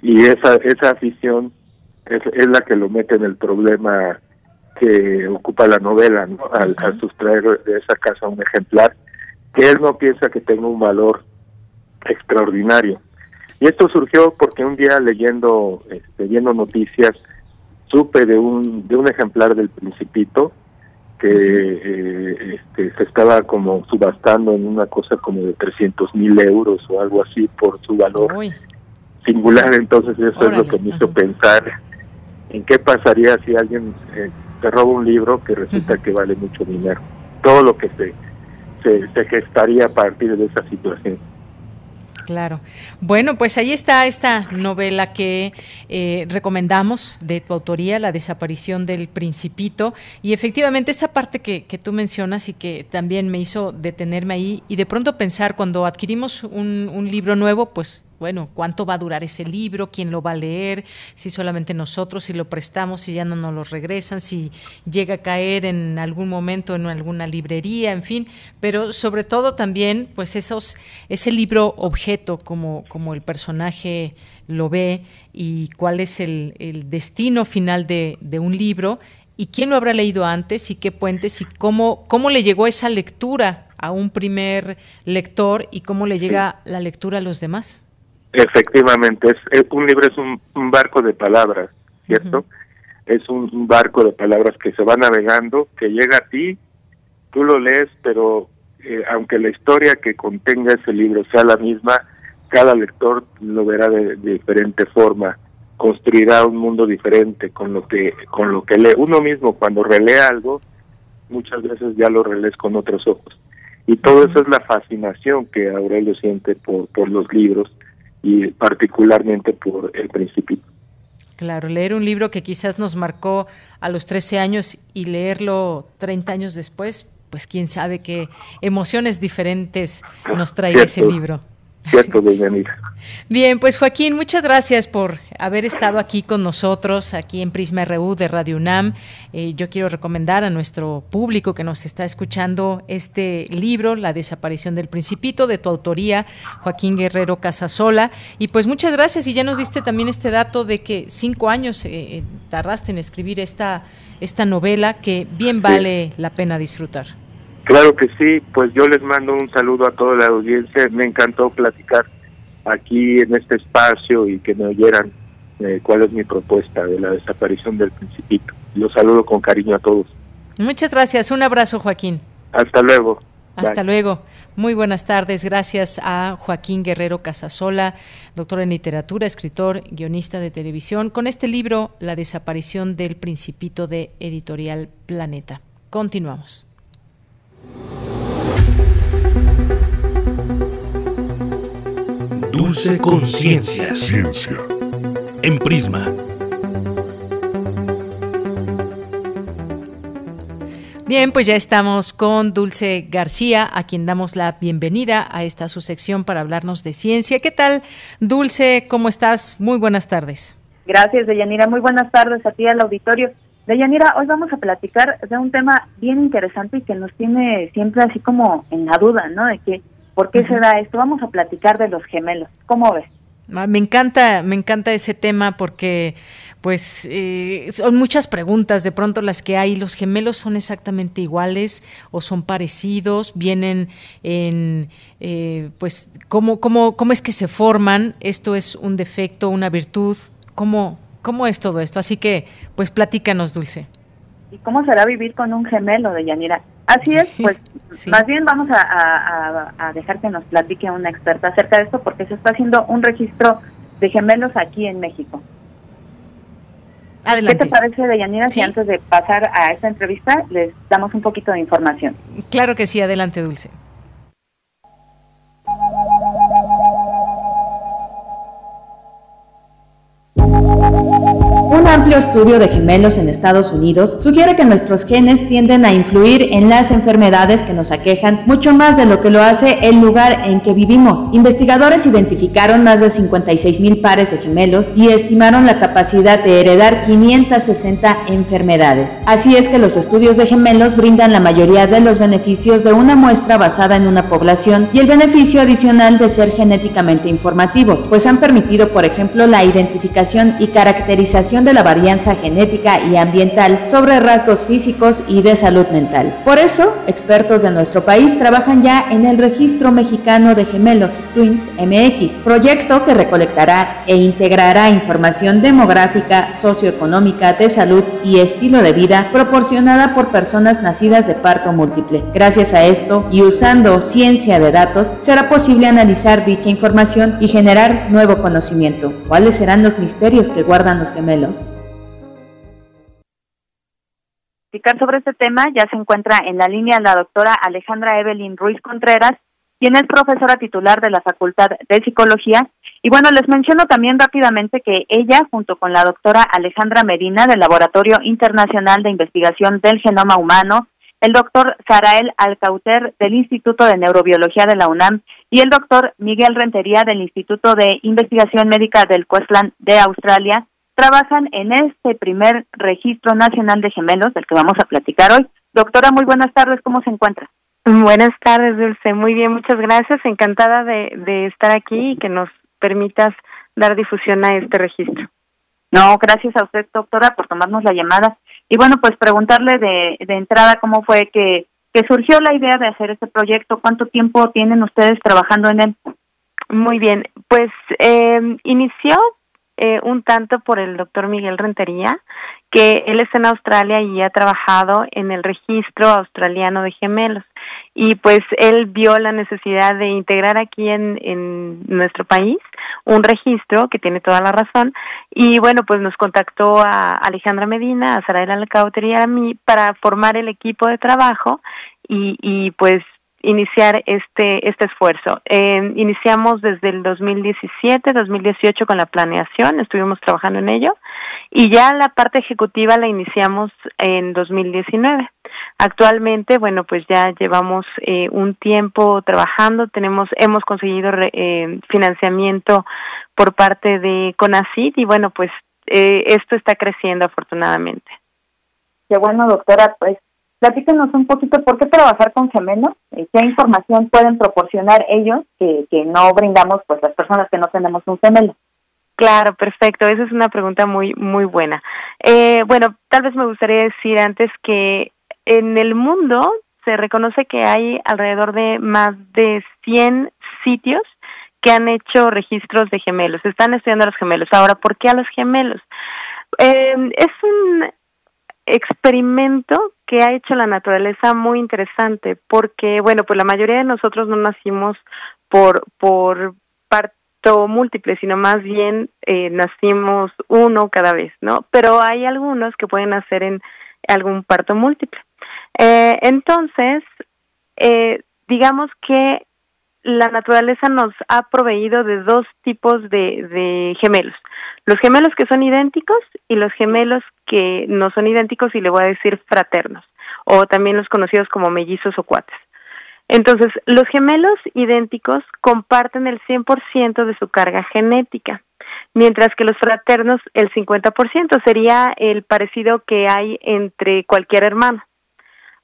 y esa esa afición es, es la que lo mete en el problema que ocupa la novela, ¿no? Al, sustraer de esa casa un ejemplar que él no piensa que tenga un valor extraordinario. Y esto surgió porque un día leyendo, este, viendo noticias, supe de un de un ejemplar del Principito que eh, este, se estaba como subastando en una cosa como de 300 mil euros o algo así por su valor singular. Entonces eso es lo que me hizo pensar en qué pasaría si alguien eh, te roba un libro que resulta que vale mucho dinero. Todo lo que se, se, se gestaría a partir de esa situación. Claro. Bueno, pues ahí está esta novela que eh, recomendamos de tu autoría, La desaparición del principito. Y efectivamente esta parte que, que, tú mencionas y que también me hizo detenerme ahí y de pronto pensar cuando adquirimos un, un libro nuevo, pues bueno, cuánto va a durar ese libro, quién lo va a leer, si solamente nosotros, si lo prestamos, si ya no nos lo regresan, si llega a caer en algún momento en alguna librería, en fin, pero sobre todo también, pues esos, ese libro objeto, como, como el personaje lo ve y cuál es el, el destino final de, de un libro y quién lo habrá leído antes y qué puentes y cómo, cómo le llegó esa lectura a un primer lector y cómo le llega la lectura a los demás. Efectivamente, es, un libro es un, barco de palabras, ¿cierto? Es un, barco de palabras que se va navegando, que llega a ti, tú lo lees, pero eh, aunque la historia que contenga ese libro sea la misma, cada lector lo verá de, diferente forma, construirá un mundo diferente con lo que con lo que lee. Uno mismo cuando relee algo, muchas veces ya lo relees con otros ojos. Y todo eso es la fascinación que Aurelio siente por, por los libros y particularmente por El Principito. Claro, leer un libro que quizás nos marcó a los 13 años y leerlo 30 años después, pues quién sabe qué emociones diferentes nos trae ese libro. Cierto, Bien, pues Joaquín, muchas gracias por haber estado aquí con nosotros, aquí en Prisma RU de Radio UNAM. Eh, yo quiero recomendar a nuestro público que nos está escuchando este libro, La desaparición del principito, de tu autoría, Joaquín Guerrero Casasola. Y pues muchas gracias y ya nos diste también este dato de que cinco años eh, tardaste en escribir esta, esta novela que bien vale la pena disfrutar. Claro que sí, pues yo les mando un saludo a toda la audiencia. Me encantó platicar aquí en este espacio y que me oyeran eh, cuál es mi propuesta de la desaparición del principito. Los saludo con cariño a todos. Muchas gracias. Un abrazo, Joaquín. Hasta luego. Hasta luego. Muy buenas tardes. Gracias a Joaquín Guerrero Casasola, doctor en literatura, escritor, guionista de televisión, con este libro, La desaparición del principito de Editorial Planeta. Continuamos. Dulce Conciencia. Ciencia. En Prisma. Bien, pues ya estamos con Dulce García, a quien damos la bienvenida a esta su sección para hablarnos de ciencia. ¿Qué tal, Dulce? ¿Cómo estás? Muy buenas tardes. Gracias, Deyanira. Muy buenas tardes a ti al auditorio. Deyanira, hoy vamos a platicar de un tema bien interesante y que nos tiene siempre así como en la duda, ¿no? De que, ¿por qué se da esto? Vamos a platicar de los gemelos. ¿Cómo ves? Ah, me encanta, me encanta ese tema porque pues eh, son muchas preguntas de pronto las que hay. ¿Los gemelos son exactamente iguales o son parecidos? ¿Vienen en, eh, pues, ¿cómo, cómo, cómo es que se forman? ¿Esto es un defecto, una virtud? ¿Cómo, ¿Cómo es todo esto? Así que, pues platícanos, Dulce. ¿Y cómo será vivir con un gemelo de Yanira? Así es, pues más bien vamos a, dejar que nos platique una experta acerca de esto porque se está haciendo un registro de gemelos aquí en México. Adelante. ¿Qué te parece, Deyanira, si antes de pasar a esta entrevista les damos un poquito de información? Claro que sí, adelante, Dulce. Amplio estudio de gemelos en Estados Unidos sugiere que nuestros genes tienden a influir en las enfermedades que nos aquejan mucho más de lo que lo hace el lugar en que vivimos. Investigadores identificaron más de 56 mil pares de gemelos y estimaron la capacidad de heredar 560 enfermedades. Así es que los estudios de gemelos brindan la mayoría de los beneficios de una muestra basada en una población y el beneficio adicional de ser genéticamente informativos, pues han permitido, por ejemplo, la identificación y caracterización de la varianza genética y ambiental sobre rasgos físicos y de salud mental. Por eso, expertos de nuestro país trabajan ya en el Registro Mexicano de Gemelos, Twins MX, proyecto que recolectará e integrará información demográfica, socioeconómica, de salud y estilo de vida proporcionada por personas nacidas de parto múltiple. Gracias a esto y usando ciencia de datos, será posible analizar dicha información y generar nuevo conocimiento. ¿Cuáles serán los misterios que guardan los gemelos? Sobre este tema ya se encuentra en la línea la doctora Alejandra Evelyn Ruiz Contreras, quien es profesora titular de la Facultad de Psicología. Y bueno, les menciono también rápidamente que ella, junto con la doctora Alejandra Medina del Laboratorio Internacional de Investigación del Genoma Humano, el doctor Sarael Alcauter del Instituto de Neurobiología de la UNAM y el doctor Miguel Rentería del Instituto de Investigación Médica del Queensland de Australia, trabajan en este primer registro nacional de gemelos del que vamos a platicar hoy. Doctora, muy buenas tardes, ¿cómo se encuentra? Buenas tardes, Dulce. Muy bien, muchas gracias. Encantada de, de estar aquí y que nos permitas dar difusión a este registro. No, gracias a usted, doctora, por tomarnos la llamada. Y bueno, pues preguntarle de, de entrada cómo fue que, que surgió la idea de hacer este proyecto, cuánto tiempo tienen ustedes trabajando en él. Muy bien, pues eh, inició eh, un tanto por el doctor Miguel Rentería, que él está en Australia y ha trabajado en el registro australiano de gemelos. Y pues él vio la necesidad de integrar aquí en, en nuestro país un registro que tiene toda la razón. Y bueno, pues nos contactó a Alejandra Medina, a Saraela Alcauter y a mí para formar el equipo de trabajo y, y pues iniciar este este esfuerzo. Eh, iniciamos desde el 2017, 2018 con la planeación, estuvimos trabajando en ello y ya la parte ejecutiva la iniciamos en 2019. Actualmente, bueno, pues ya llevamos eh, un tiempo trabajando, tenemos hemos conseguido eh, financiamiento por parte de CONACYT y bueno, pues eh, esto está creciendo afortunadamente. Qué bueno, doctora, pues Platíquenos un poquito por qué trabajar con gemelos, eh, qué información pueden proporcionar ellos que, que no brindamos pues las personas que no tenemos un gemelo. Claro, perfecto. Esa es una pregunta muy muy buena. Eh, bueno, tal vez me gustaría decir antes que en el mundo se reconoce que hay alrededor de más de 100 sitios que han hecho registros de gemelos. Están estudiando a los gemelos. Ahora, ¿por qué a los gemelos? Eh, es un experimento que ha hecho la naturaleza muy interesante, porque, bueno, pues la mayoría de nosotros no nacimos por, por parto múltiple, sino más bien eh, nacimos uno cada vez, ¿no? Pero hay algunos que pueden nacer en algún parto múltiple. Eh, entonces, eh, digamos que la naturaleza nos ha proveído de dos tipos de, gemelos. Los gemelos que son idénticos y los gemelos que no son idénticos y le voy a decir fraternos, o también los conocidos como mellizos o cuates. Entonces, los gemelos idénticos comparten el 100% de su carga genética, mientras que los fraternos el 50% sería el parecido que hay entre cualquier hermano.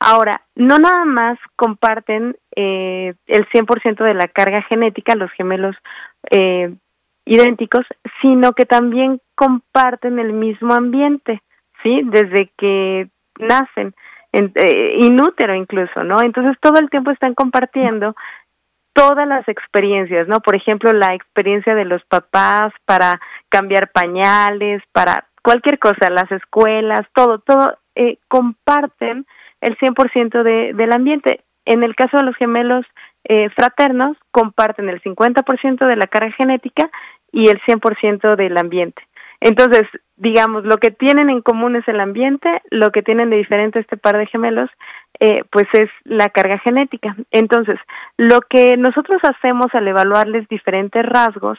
Ahora, no nada más comparten eh, el 100% de la carga genética, los gemelos eh, idénticos, sino que también comparten el mismo ambiente, ¿sí? Desde que nacen, en, eh, inútero incluso, ¿no? Entonces todo el tiempo están compartiendo todas las experiencias, ¿no? Por ejemplo, la experiencia de los papás para cambiar pañales, para cualquier cosa, las escuelas, todo, todo eh, comparten el 100% de, del ambiente. En el caso de los gemelos eh, fraternos, comparten el 50% de la carga genética y el 100% del ambiente. Entonces, digamos, lo que tienen en común es el ambiente, lo que tienen de diferente este par de gemelos, eh, pues es la carga genética. Entonces, lo que nosotros hacemos al evaluarles diferentes rasgos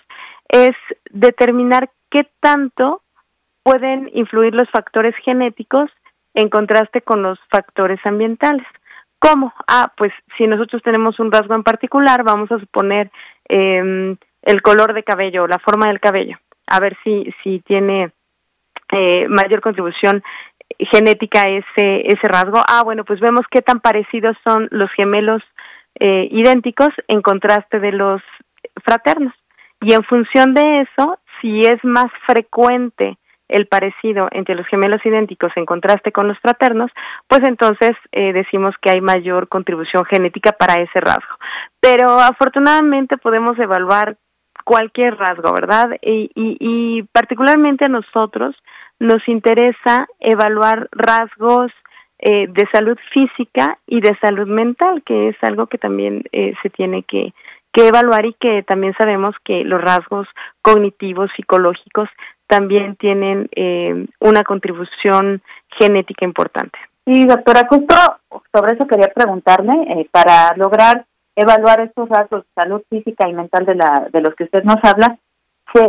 es determinar qué tanto pueden influir los factores genéticos en contraste con los factores ambientales. ¿Cómo? Ah, pues si nosotros tenemos un rasgo en particular, vamos a suponer eh, el color de cabello la forma del cabello, a ver si, si tiene eh, mayor contribución genética ese, ese rasgo. Ah, bueno, pues vemos qué tan parecidos son los gemelos eh, idénticos en contraste de los fraternos. Y en función de eso, si es más frecuente el parecido entre los gemelos idénticos en contraste con los fraternos, pues entonces eh, decimos que hay mayor contribución genética para ese rasgo. Pero afortunadamente podemos evaluar cualquier rasgo, ¿verdad? Y, particularmente a nosotros nos interesa evaluar rasgos eh, de salud física y de salud mental, que es algo que también eh, se tiene que, que evaluar y que también sabemos que los rasgos cognitivos, psicológicos, también tienen eh, una contribución genética importante. Sí, doctora, justo sobre eso quería preguntarme, eh, para lograr evaluar estos rasgos de salud física y mental de, la, de los que usted nos habla,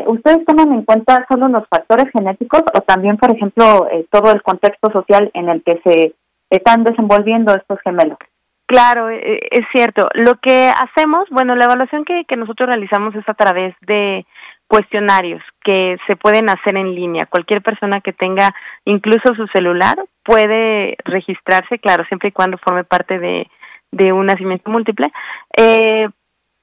¿ustedes toman en cuenta solo los factores genéticos o también, por ejemplo, eh, todo el contexto social en el que se están desenvolviendo estos gemelos? Claro, eh, es cierto. Lo que hacemos, bueno, la evaluación que, que nosotros realizamos es a través de cuestionarios que se pueden hacer en línea. Cualquier persona que tenga incluso su celular puede registrarse, claro, siempre y cuando forme parte de, de un nacimiento múltiple, eh,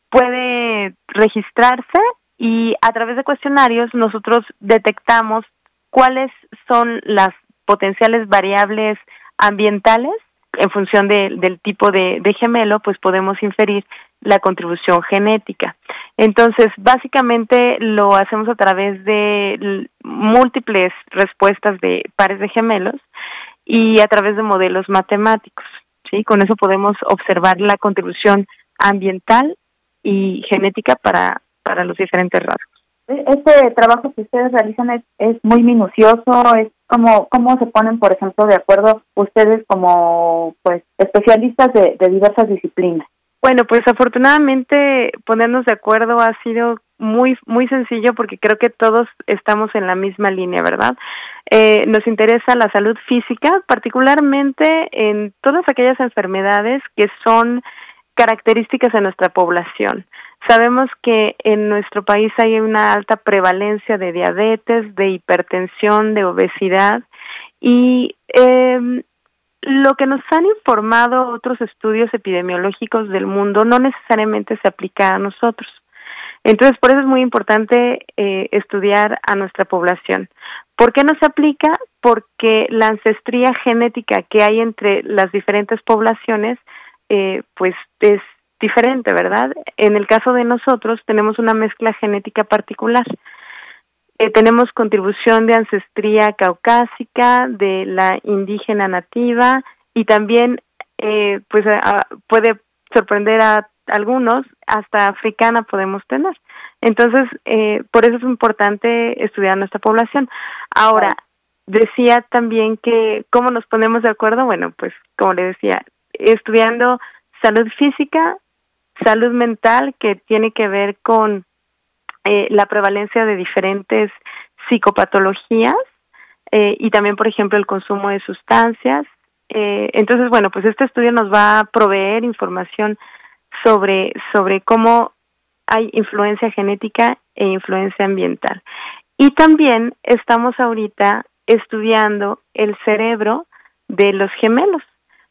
puede registrarse y a través de cuestionarios nosotros detectamos cuáles son las potenciales variables ambientales en función del tipo de, de, gemelo, pues podemos inferir la contribución genética. Entonces, básicamente lo hacemos a través de múltiples respuestas de pares de gemelos y a través de modelos matemáticos. ¿sí? Con eso podemos observar la contribución ambiental y genética para, para los diferentes rasgos. E-, este trabajo que ustedes realizan es, es muy minucioso, es como cómo se ponen, por ejemplo, de acuerdo ustedes como pues especialistas de, de diversas disciplinas. Bueno, pues afortunadamente ponernos de acuerdo ha sido muy muy sencillo porque creo que todos estamos en la misma línea, ¿verdad? Eh, nos interesa la salud física, particularmente en todas aquellas enfermedades que son características de nuestra población. Sabemos que en nuestro país hay una alta prevalencia de diabetes, de hipertensión, de obesidad y eh, lo que nos han informado otros estudios epidemiológicos del mundo no necesariamente se aplica a nosotros. Entonces, por eso es muy importante eh, estudiar a nuestra población. ¿Por qué no se aplica? Porque la ancestría genética que hay entre las diferentes poblaciones, eh, pues es diferente, ¿verdad? En el caso de nosotros tenemos una mezcla genética particular. Eh, tenemos contribución de ancestría caucásica, de la indígena nativa y también eh, pues puede sorprender a algunos, hasta africana podemos tener. Entonces, eh, por eso es importante estudiar nuestra población. Ahora, decía también que, ¿cómo nos ponemos de acuerdo? Bueno, pues como le decía, estudiando salud física, salud mental, que tiene que ver con eh, la prevalencia de diferentes psicopatologías eh, y también, por ejemplo, el consumo de sustancias. Eh, entonces, bueno, pues este estudio nos va a proveer información sobre, sobre cómo hay influencia genética e influencia ambiental. Y también estamos ahorita estudiando el cerebro de los gemelos.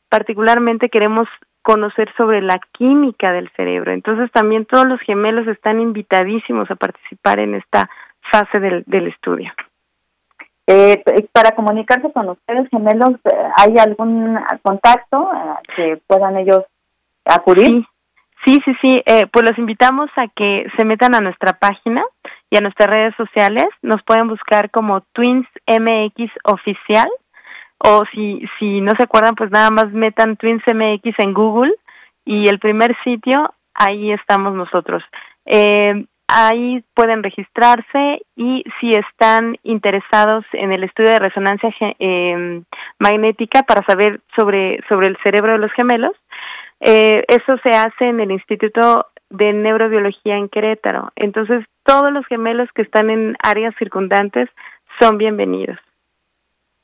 Particularmente queremos conocer sobre la química del cerebro. Entonces también todos los gemelos están invitadísimos a participar en esta fase del, del estudio. Eh, para comunicarse con ustedes, gemelos, eh, ¿hay algún contacto eh, que puedan ellos acudir? Sí, sí, sí. Eh, pues los invitamos a que se metan a nuestra página y a nuestras redes sociales. Nos pueden buscar como Twins MX Oficial o si, si no se acuerdan, pues nada más metan Twins MX en Google y el primer sitio, ahí estamos nosotros. Eh, ahí pueden registrarse y si están interesados en el estudio de resonancia eh, magnética para saber sobre, sobre el cerebro de los gemelos, eh, eso se hace en el Instituto de Neurobiología en Querétaro. Entonces, todos los gemelos que están en áreas circundantes son bienvenidos.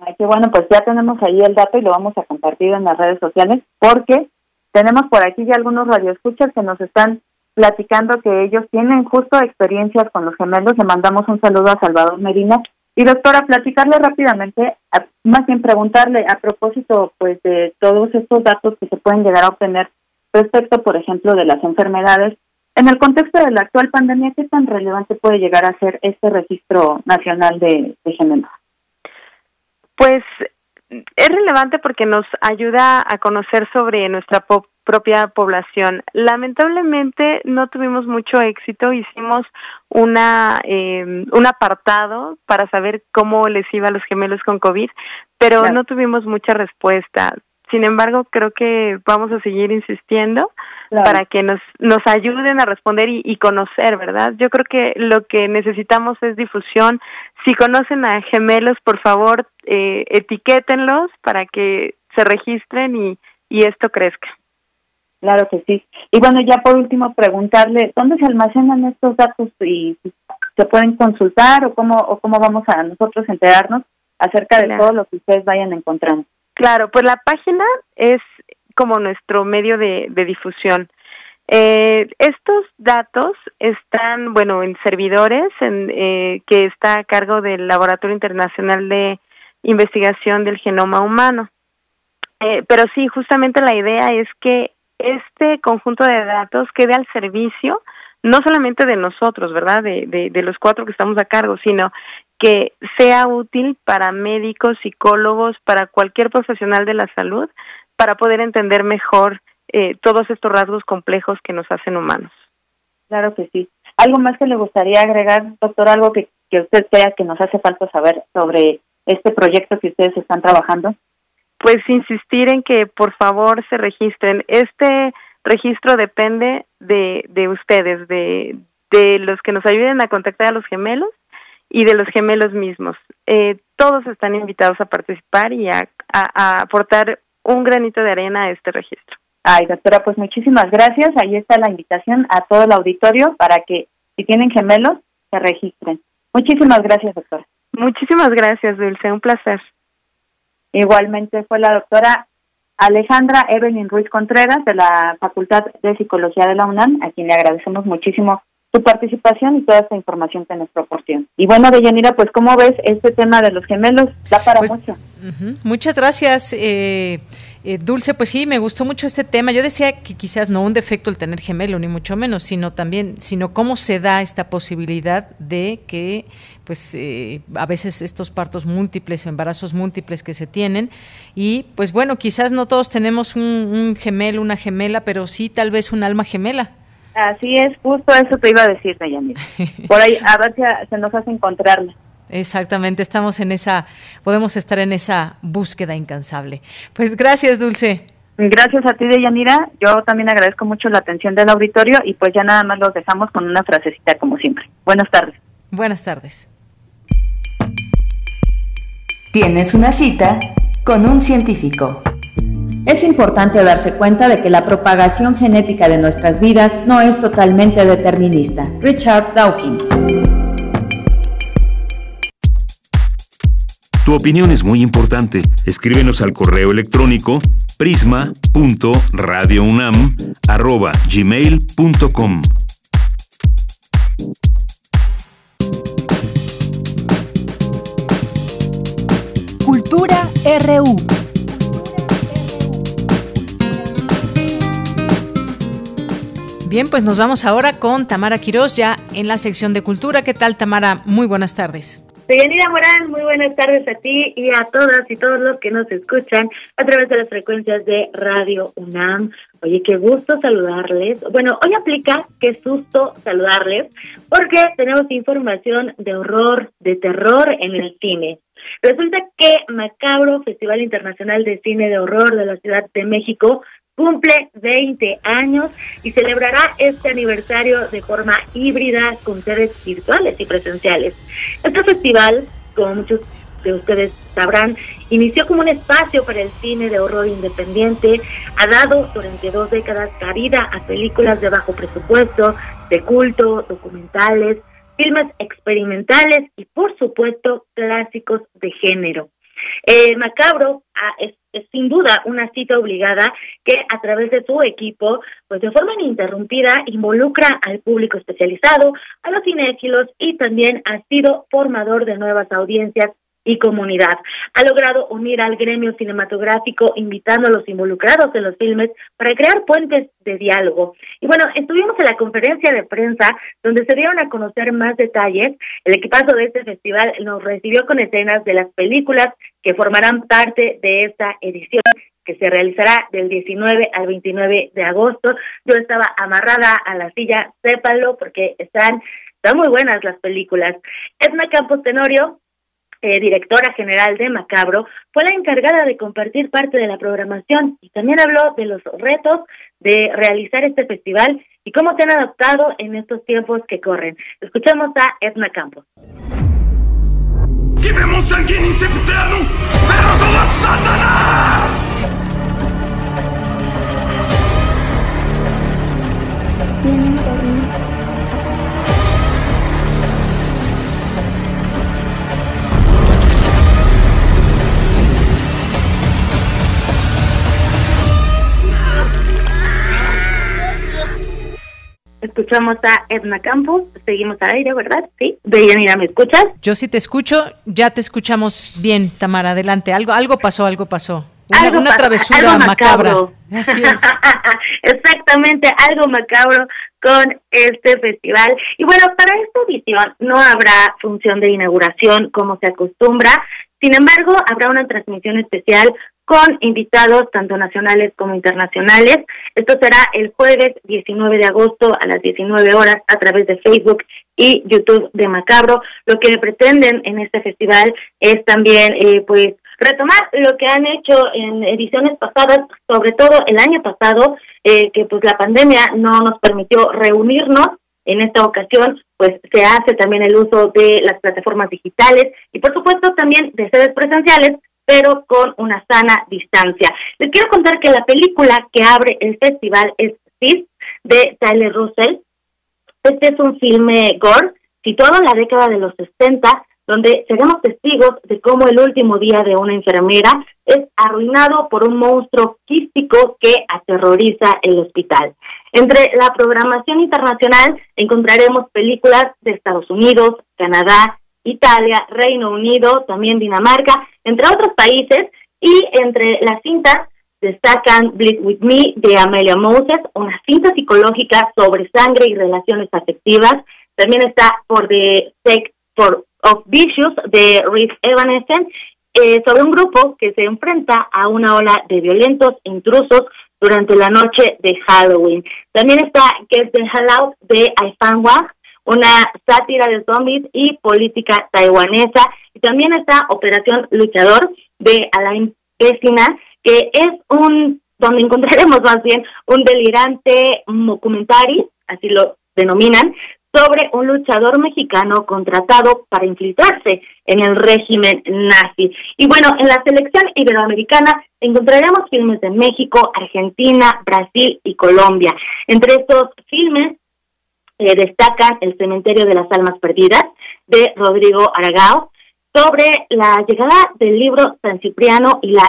Ay, qué bueno, pues ya tenemos ahí el dato y lo vamos a compartir en las redes sociales porque tenemos por aquí ya algunos radioescuchas que nos están platicando que ellos tienen justo experiencias con los gemelos. Le mandamos un saludo a Salvador Medina. Y doctora, platicarle rápidamente, más bien preguntarle a propósito pues de todos estos datos que se pueden llegar a obtener respecto, por ejemplo, de las enfermedades. En el contexto de la actual pandemia, ¿qué tan relevante puede llegar a ser este registro nacional de, de gemelos? Pues es relevante porque nos ayuda a conocer sobre nuestra propia población. Lamentablemente no tuvimos mucho éxito, hicimos una eh, un apartado para saber cómo les iba a los gemelos con COVID, pero no tuvimos mucha respuesta. Sin embargo, creo que vamos a seguir insistiendo para que nos, nos ayuden a responder y, conocer, ¿verdad? Yo creo que lo que necesitamos es difusión. Si conocen a gemelos, por favor, eh, etiquétenlos para que se registren y, y esto crezca. Claro que sí. Y bueno, ya por último, preguntarle, ¿dónde se almacenan estos datos y se pueden consultar o cómo, o cómo vamos a nosotros enterarnos acerca de todo lo que ustedes vayan encontrando? Claro, pues la página es como nuestro medio de, difusión. Eh, estos datos están, bueno, en servidores en, eh, que está a cargo del Laboratorio Internacional de Investigación del Genoma Humano. Eh, pero sí, justamente la idea es que este conjunto de datos quede al servicio no solamente de nosotros, ¿verdad? De, de, de los cuatro que estamos a cargo, sino que sea útil para médicos, psicólogos, para cualquier profesional de la salud, para poder entender mejor eh, todos estos rasgos complejos que nos hacen humanos. Claro que sí. ¿Algo más que le gustaría agregar, doctor? ¿Algo que, que usted crea que nos hace falta saber sobre este proyecto que ustedes están trabajando? Pues insistir en que por favor se registren. Este registro depende de, de ustedes, de, de los que nos ayuden a contactar a los gemelos y de los gemelos mismos. Eh, todos están invitados a participar y a, aportar un granito de arena a este registro. Ay, doctora, pues muchísimas gracias. Ahí está la invitación a todo el auditorio para que si tienen gemelos, se registren. Muchísimas gracias, doctora. Muchísimas gracias, Dulce. Un placer. Igualmente fue la doctora Alejandra Evelyn Ruiz Contreras de la Facultad de Psicología de la UNAM, a quien le agradecemos muchísimo tu participación y toda esta información que nos proporciona. Y bueno, Deyanira, pues ¿cómo ves este tema de los gemelos? Da para pues, mucho. Muchas gracias. Eh, eh, Dulce, pues sí, me gustó mucho este tema. Yo decía que quizás no un defecto el tener gemelo, ni mucho menos, sino también, sino cómo se da esta posibilidad de que, pues, eh, a veces estos partos múltiples, embarazos múltiples que se tienen, y pues bueno, quizás no todos tenemos un, un gemelo, una gemela, pero sí tal vez un alma gemela. Así es, justo eso te iba a decir, Dayanira. Por ahí, a ver si se nos hace encontrarla. Exactamente, estamos en esa, podemos estar en esa búsqueda incansable. Pues gracias, Dulce. Gracias a ti, Deyanira. Yo también agradezco mucho la atención del auditorio y pues ya nada más los dejamos con una frasecita como siempre. Buenas tardes. Buenas tardes. Tienes una cita con un científico. Es importante darse cuenta de que la propagación genética de nuestras vidas no es totalmente determinista. Richard Dawkins. Tu opinión es muy importante. Escríbenos al correo electrónico prisma.radiounam@gmail.com. Cultura RU. Bien, pues nos vamos ahora con Tamara Quirós ya en la sección de cultura. ¿Qué tal, Tamara? Muy buenas tardes. Deyanira Morán, muy buenas tardes a ti y a todas y todos los que nos escuchan a través de las frecuencias de Radio UNAM. Oye, qué gusto saludarles. Bueno, hoy aplica qué susto saludarles porque tenemos información de horror, de terror en el cine. Resulta que Macabro, Festival Internacional de Cine de Horror de la Ciudad de México, cumple 20 años y celebrará este aniversario de forma híbrida con sedes virtuales y presenciales. Este festival, como muchos de ustedes sabrán, inició como un espacio para el cine de horror independiente, ha dado durante dos décadas cabida a películas de bajo presupuesto, de culto, documentales, filmes experimentales y por supuesto clásicos de género. El Macabro ah, es, sin duda una cita obligada que a través de su equipo, pues de forma ininterrumpida, involucra al público especializado, a los cinéfilos y también ha sido formador de nuevas audiencias y comunidad. Ha logrado unir al gremio cinematográfico, invitando a los involucrados en los filmes para crear puentes de diálogo. Y bueno, estuvimos en la conferencia de prensa donde se dieron a conocer más detalles. El equipazo de este festival nos recibió con escenas de las películas que formarán parte de esta edición que se realizará del 19 al 29 de agosto. Yo estaba amarrada a la silla, sépalo, porque están, están muy buenas las películas. Edna Campos Tenorio, eh, directora general de Macabro, fue la encargada de compartir parte de la programación y también habló de los retos de realizar este festival y cómo se han adaptado en estos tiempos que corren. Escuchamos a Edna Campos. que memon sanguíneo septerno, era do Satanás! Escuchamos a Edna Campos, seguimos al aire, ¿verdad? Sí. Deyanira, ¿me escuchas? Yo sí te escucho, ya te escuchamos bien, Tamara, adelante. Algo, algo pasó, algo pasó. Una, una travesura macabra. Así es. Exactamente, algo macabro con este festival. Y bueno, para esta edición no habrá función de inauguración como se acostumbra, sin embargo, habrá una transmisión especial con invitados tanto nacionales como internacionales. Esto será el jueves 19 de agosto a las 19 horas a través de Facebook y YouTube de Macabro. Lo que pretenden en este festival es también, eh, pues, retomar lo que han hecho en ediciones pasadas, sobre todo el año pasado, eh, que pues la pandemia no nos permitió reunirnos. En esta ocasión, pues se hace también el uso de las plataformas digitales y por supuesto también de sedes presenciales pero con una sana distancia. Les quiero contar que la película que abre el festival es Sis, de Tyler Russell. Este es un filme gore situado en la década de los 60, donde seremos testigos de cómo el último día de una enfermera es arruinado por un monstruo quístico que aterroriza el hospital. Entre la programación internacional encontraremos películas de Estados Unidos, Canadá, Italia, Reino Unido, también Dinamarca, entre otros países, y entre las cintas destacan Bleed With Me de Amelia Moses, una cinta psicológica sobre sangre y relaciones afectivas. También está For the Sake for of Vicious de Rick Evanescence, eh, sobre un grupo que se enfrenta a una ola de violentos intrusos durante la noche de Halloween. También está Get the Hell Out de I una sátira de zombies y política taiwanesa. Y también está Operación Luchador de Alain Pesina, que es un, donde encontraremos más bien un delirante documentary, así lo denominan, sobre un luchador mexicano contratado para infiltrarse en el régimen nazi. Y bueno, en la selección iberoamericana encontraremos filmes de México, Argentina, Brasil y Colombia. Entre estos filmes eh, destacan El cementerio de las almas perdidas de Rodrigo Aragao, sobre la llegada del libro San Cipriano y la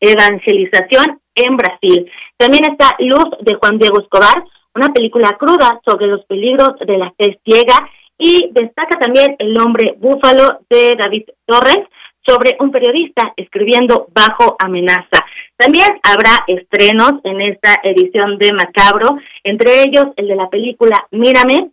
evangelización en Brasil. También está Luz de Juan Diego Escobar, una película cruda sobre los peligros de la fe ciega y destaca también El hombre búfalo de David Torres sobre un periodista escribiendo bajo amenaza. También habrá estrenos en esta edición de Macabro, entre ellos el de la película Mírame,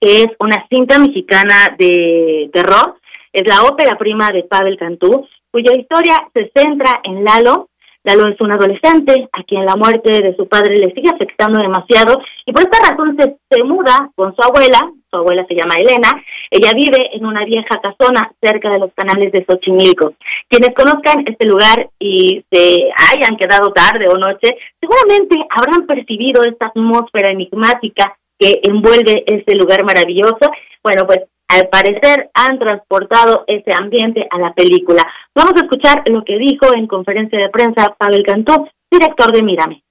que es una cinta mexicana de terror, es la ópera prima de Pavel Cantú, cuya historia se centra en Lalo, Lalo es un adolescente a quien la muerte de su padre le sigue afectando demasiado y por esta razón se, se, muda con su abuela, su abuela se llama Elena, ella vive en una vieja casona cerca de los canales de Xochimilco. Quienes conozcan este lugar y se hayan quedado tarde o noche, seguramente habrán percibido esta atmósfera enigmática que envuelve este lugar maravilloso. Bueno, pues al parecer han transportado ese ambiente a la película. Vamos a escuchar lo que dijo en conferencia de prensa Pavel Cantú, director de Mírame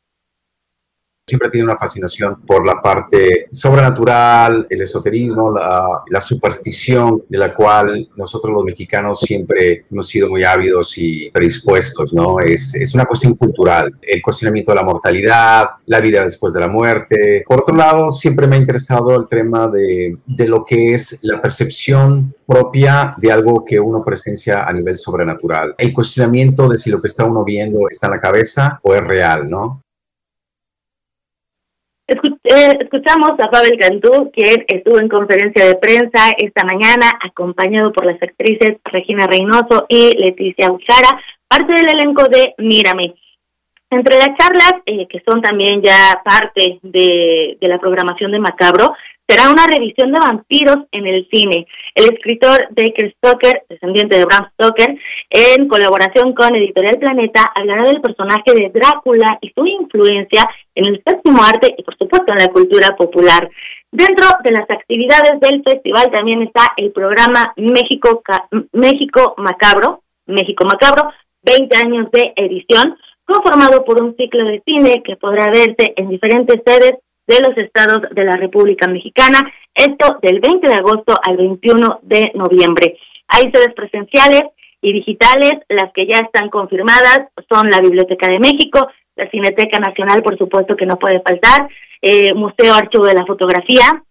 siempre tiene una fascinación por la parte sobrenatural, el esoterismo, la, superstición, de la cual nosotros los mexicanos siempre hemos sido muy ávidos y predispuestos, ¿no? Es, es una cuestión cultural, el cuestionamiento de la mortalidad, la vida después de la muerte. Por otro lado, siempre me ha interesado el tema de, de lo que es la percepción propia de algo que uno presencia a nivel sobrenatural. El cuestionamiento de si lo que está uno viendo está en la cabeza o es real, ¿no? Eh, escuchamos a Pavel Cantú, quien estuvo en conferencia de prensa esta mañana, acompañado por las actrices Regina Reynoso y Leticia Uchara, parte del elenco de Mírame. Entre las charlas, eh, que son también ya parte de, de la programación de Macabro, será una revisión de vampiros en el cine. El escritor Baker Stoker, descendiente de Bram Stoker, en colaboración con Editorial Planeta, hablará del personaje de Drácula y su influencia en el séptimo arte y, por supuesto, en la cultura popular. Dentro de las actividades del festival también está el programa México, México Macabro, México Macabro, 20 años de edición, conformado por un ciclo de cine que podrá verse en diferentes sedes de los estados de la República Mexicana, esto del 20 de agosto al 21 de noviembre. Hay sedes presenciales y digitales, las que ya están confirmadas son la Biblioteca de México, la Cineteca Nacional, por supuesto que no puede faltar, eh, Museo Archivo de la Fotografía,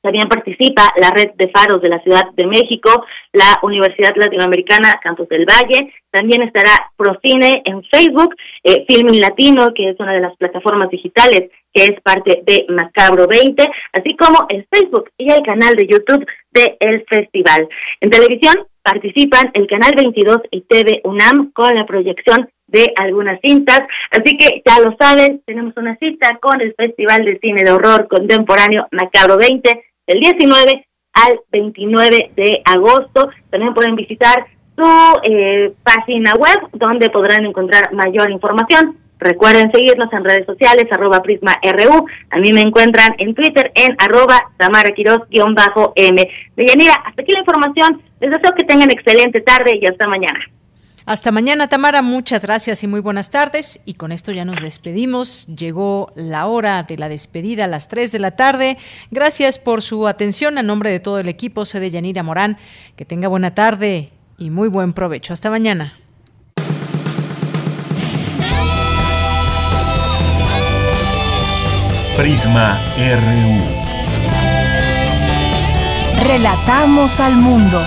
también participa la Red de Faros de la Ciudad de México, la Universidad Latinoamericana Campos del Valle, también estará Procine en Facebook, eh, Filming Latino, que es una de las plataformas digitales que es parte de Macabro 20, así como el Facebook y el canal de YouTube de el festival. En televisión participan el canal 22 y TV UNAM con la proyección de algunas cintas, así que ya lo saben, tenemos una cita con el Festival de Cine de Horror Contemporáneo Macabro 20 del 19 al 29 de agosto. También pueden visitar su eh, página web donde podrán encontrar mayor información. Recuerden seguirnos en redes sociales, arroba Prisma RU. A mí me encuentran en Twitter en arroba Tamara m Deyanira, hasta aquí la información. Les deseo que tengan excelente tarde y hasta mañana. Hasta mañana, Tamara. Muchas gracias y muy buenas tardes. Y con esto ya nos despedimos. Llegó la hora de la despedida a las 3 de la tarde. Gracias por su atención. A nombre de todo el equipo, soy de Yanira Morán. Que tenga buena tarde y muy buen provecho. Hasta mañana. Prisma RU. Relatamos al mundo.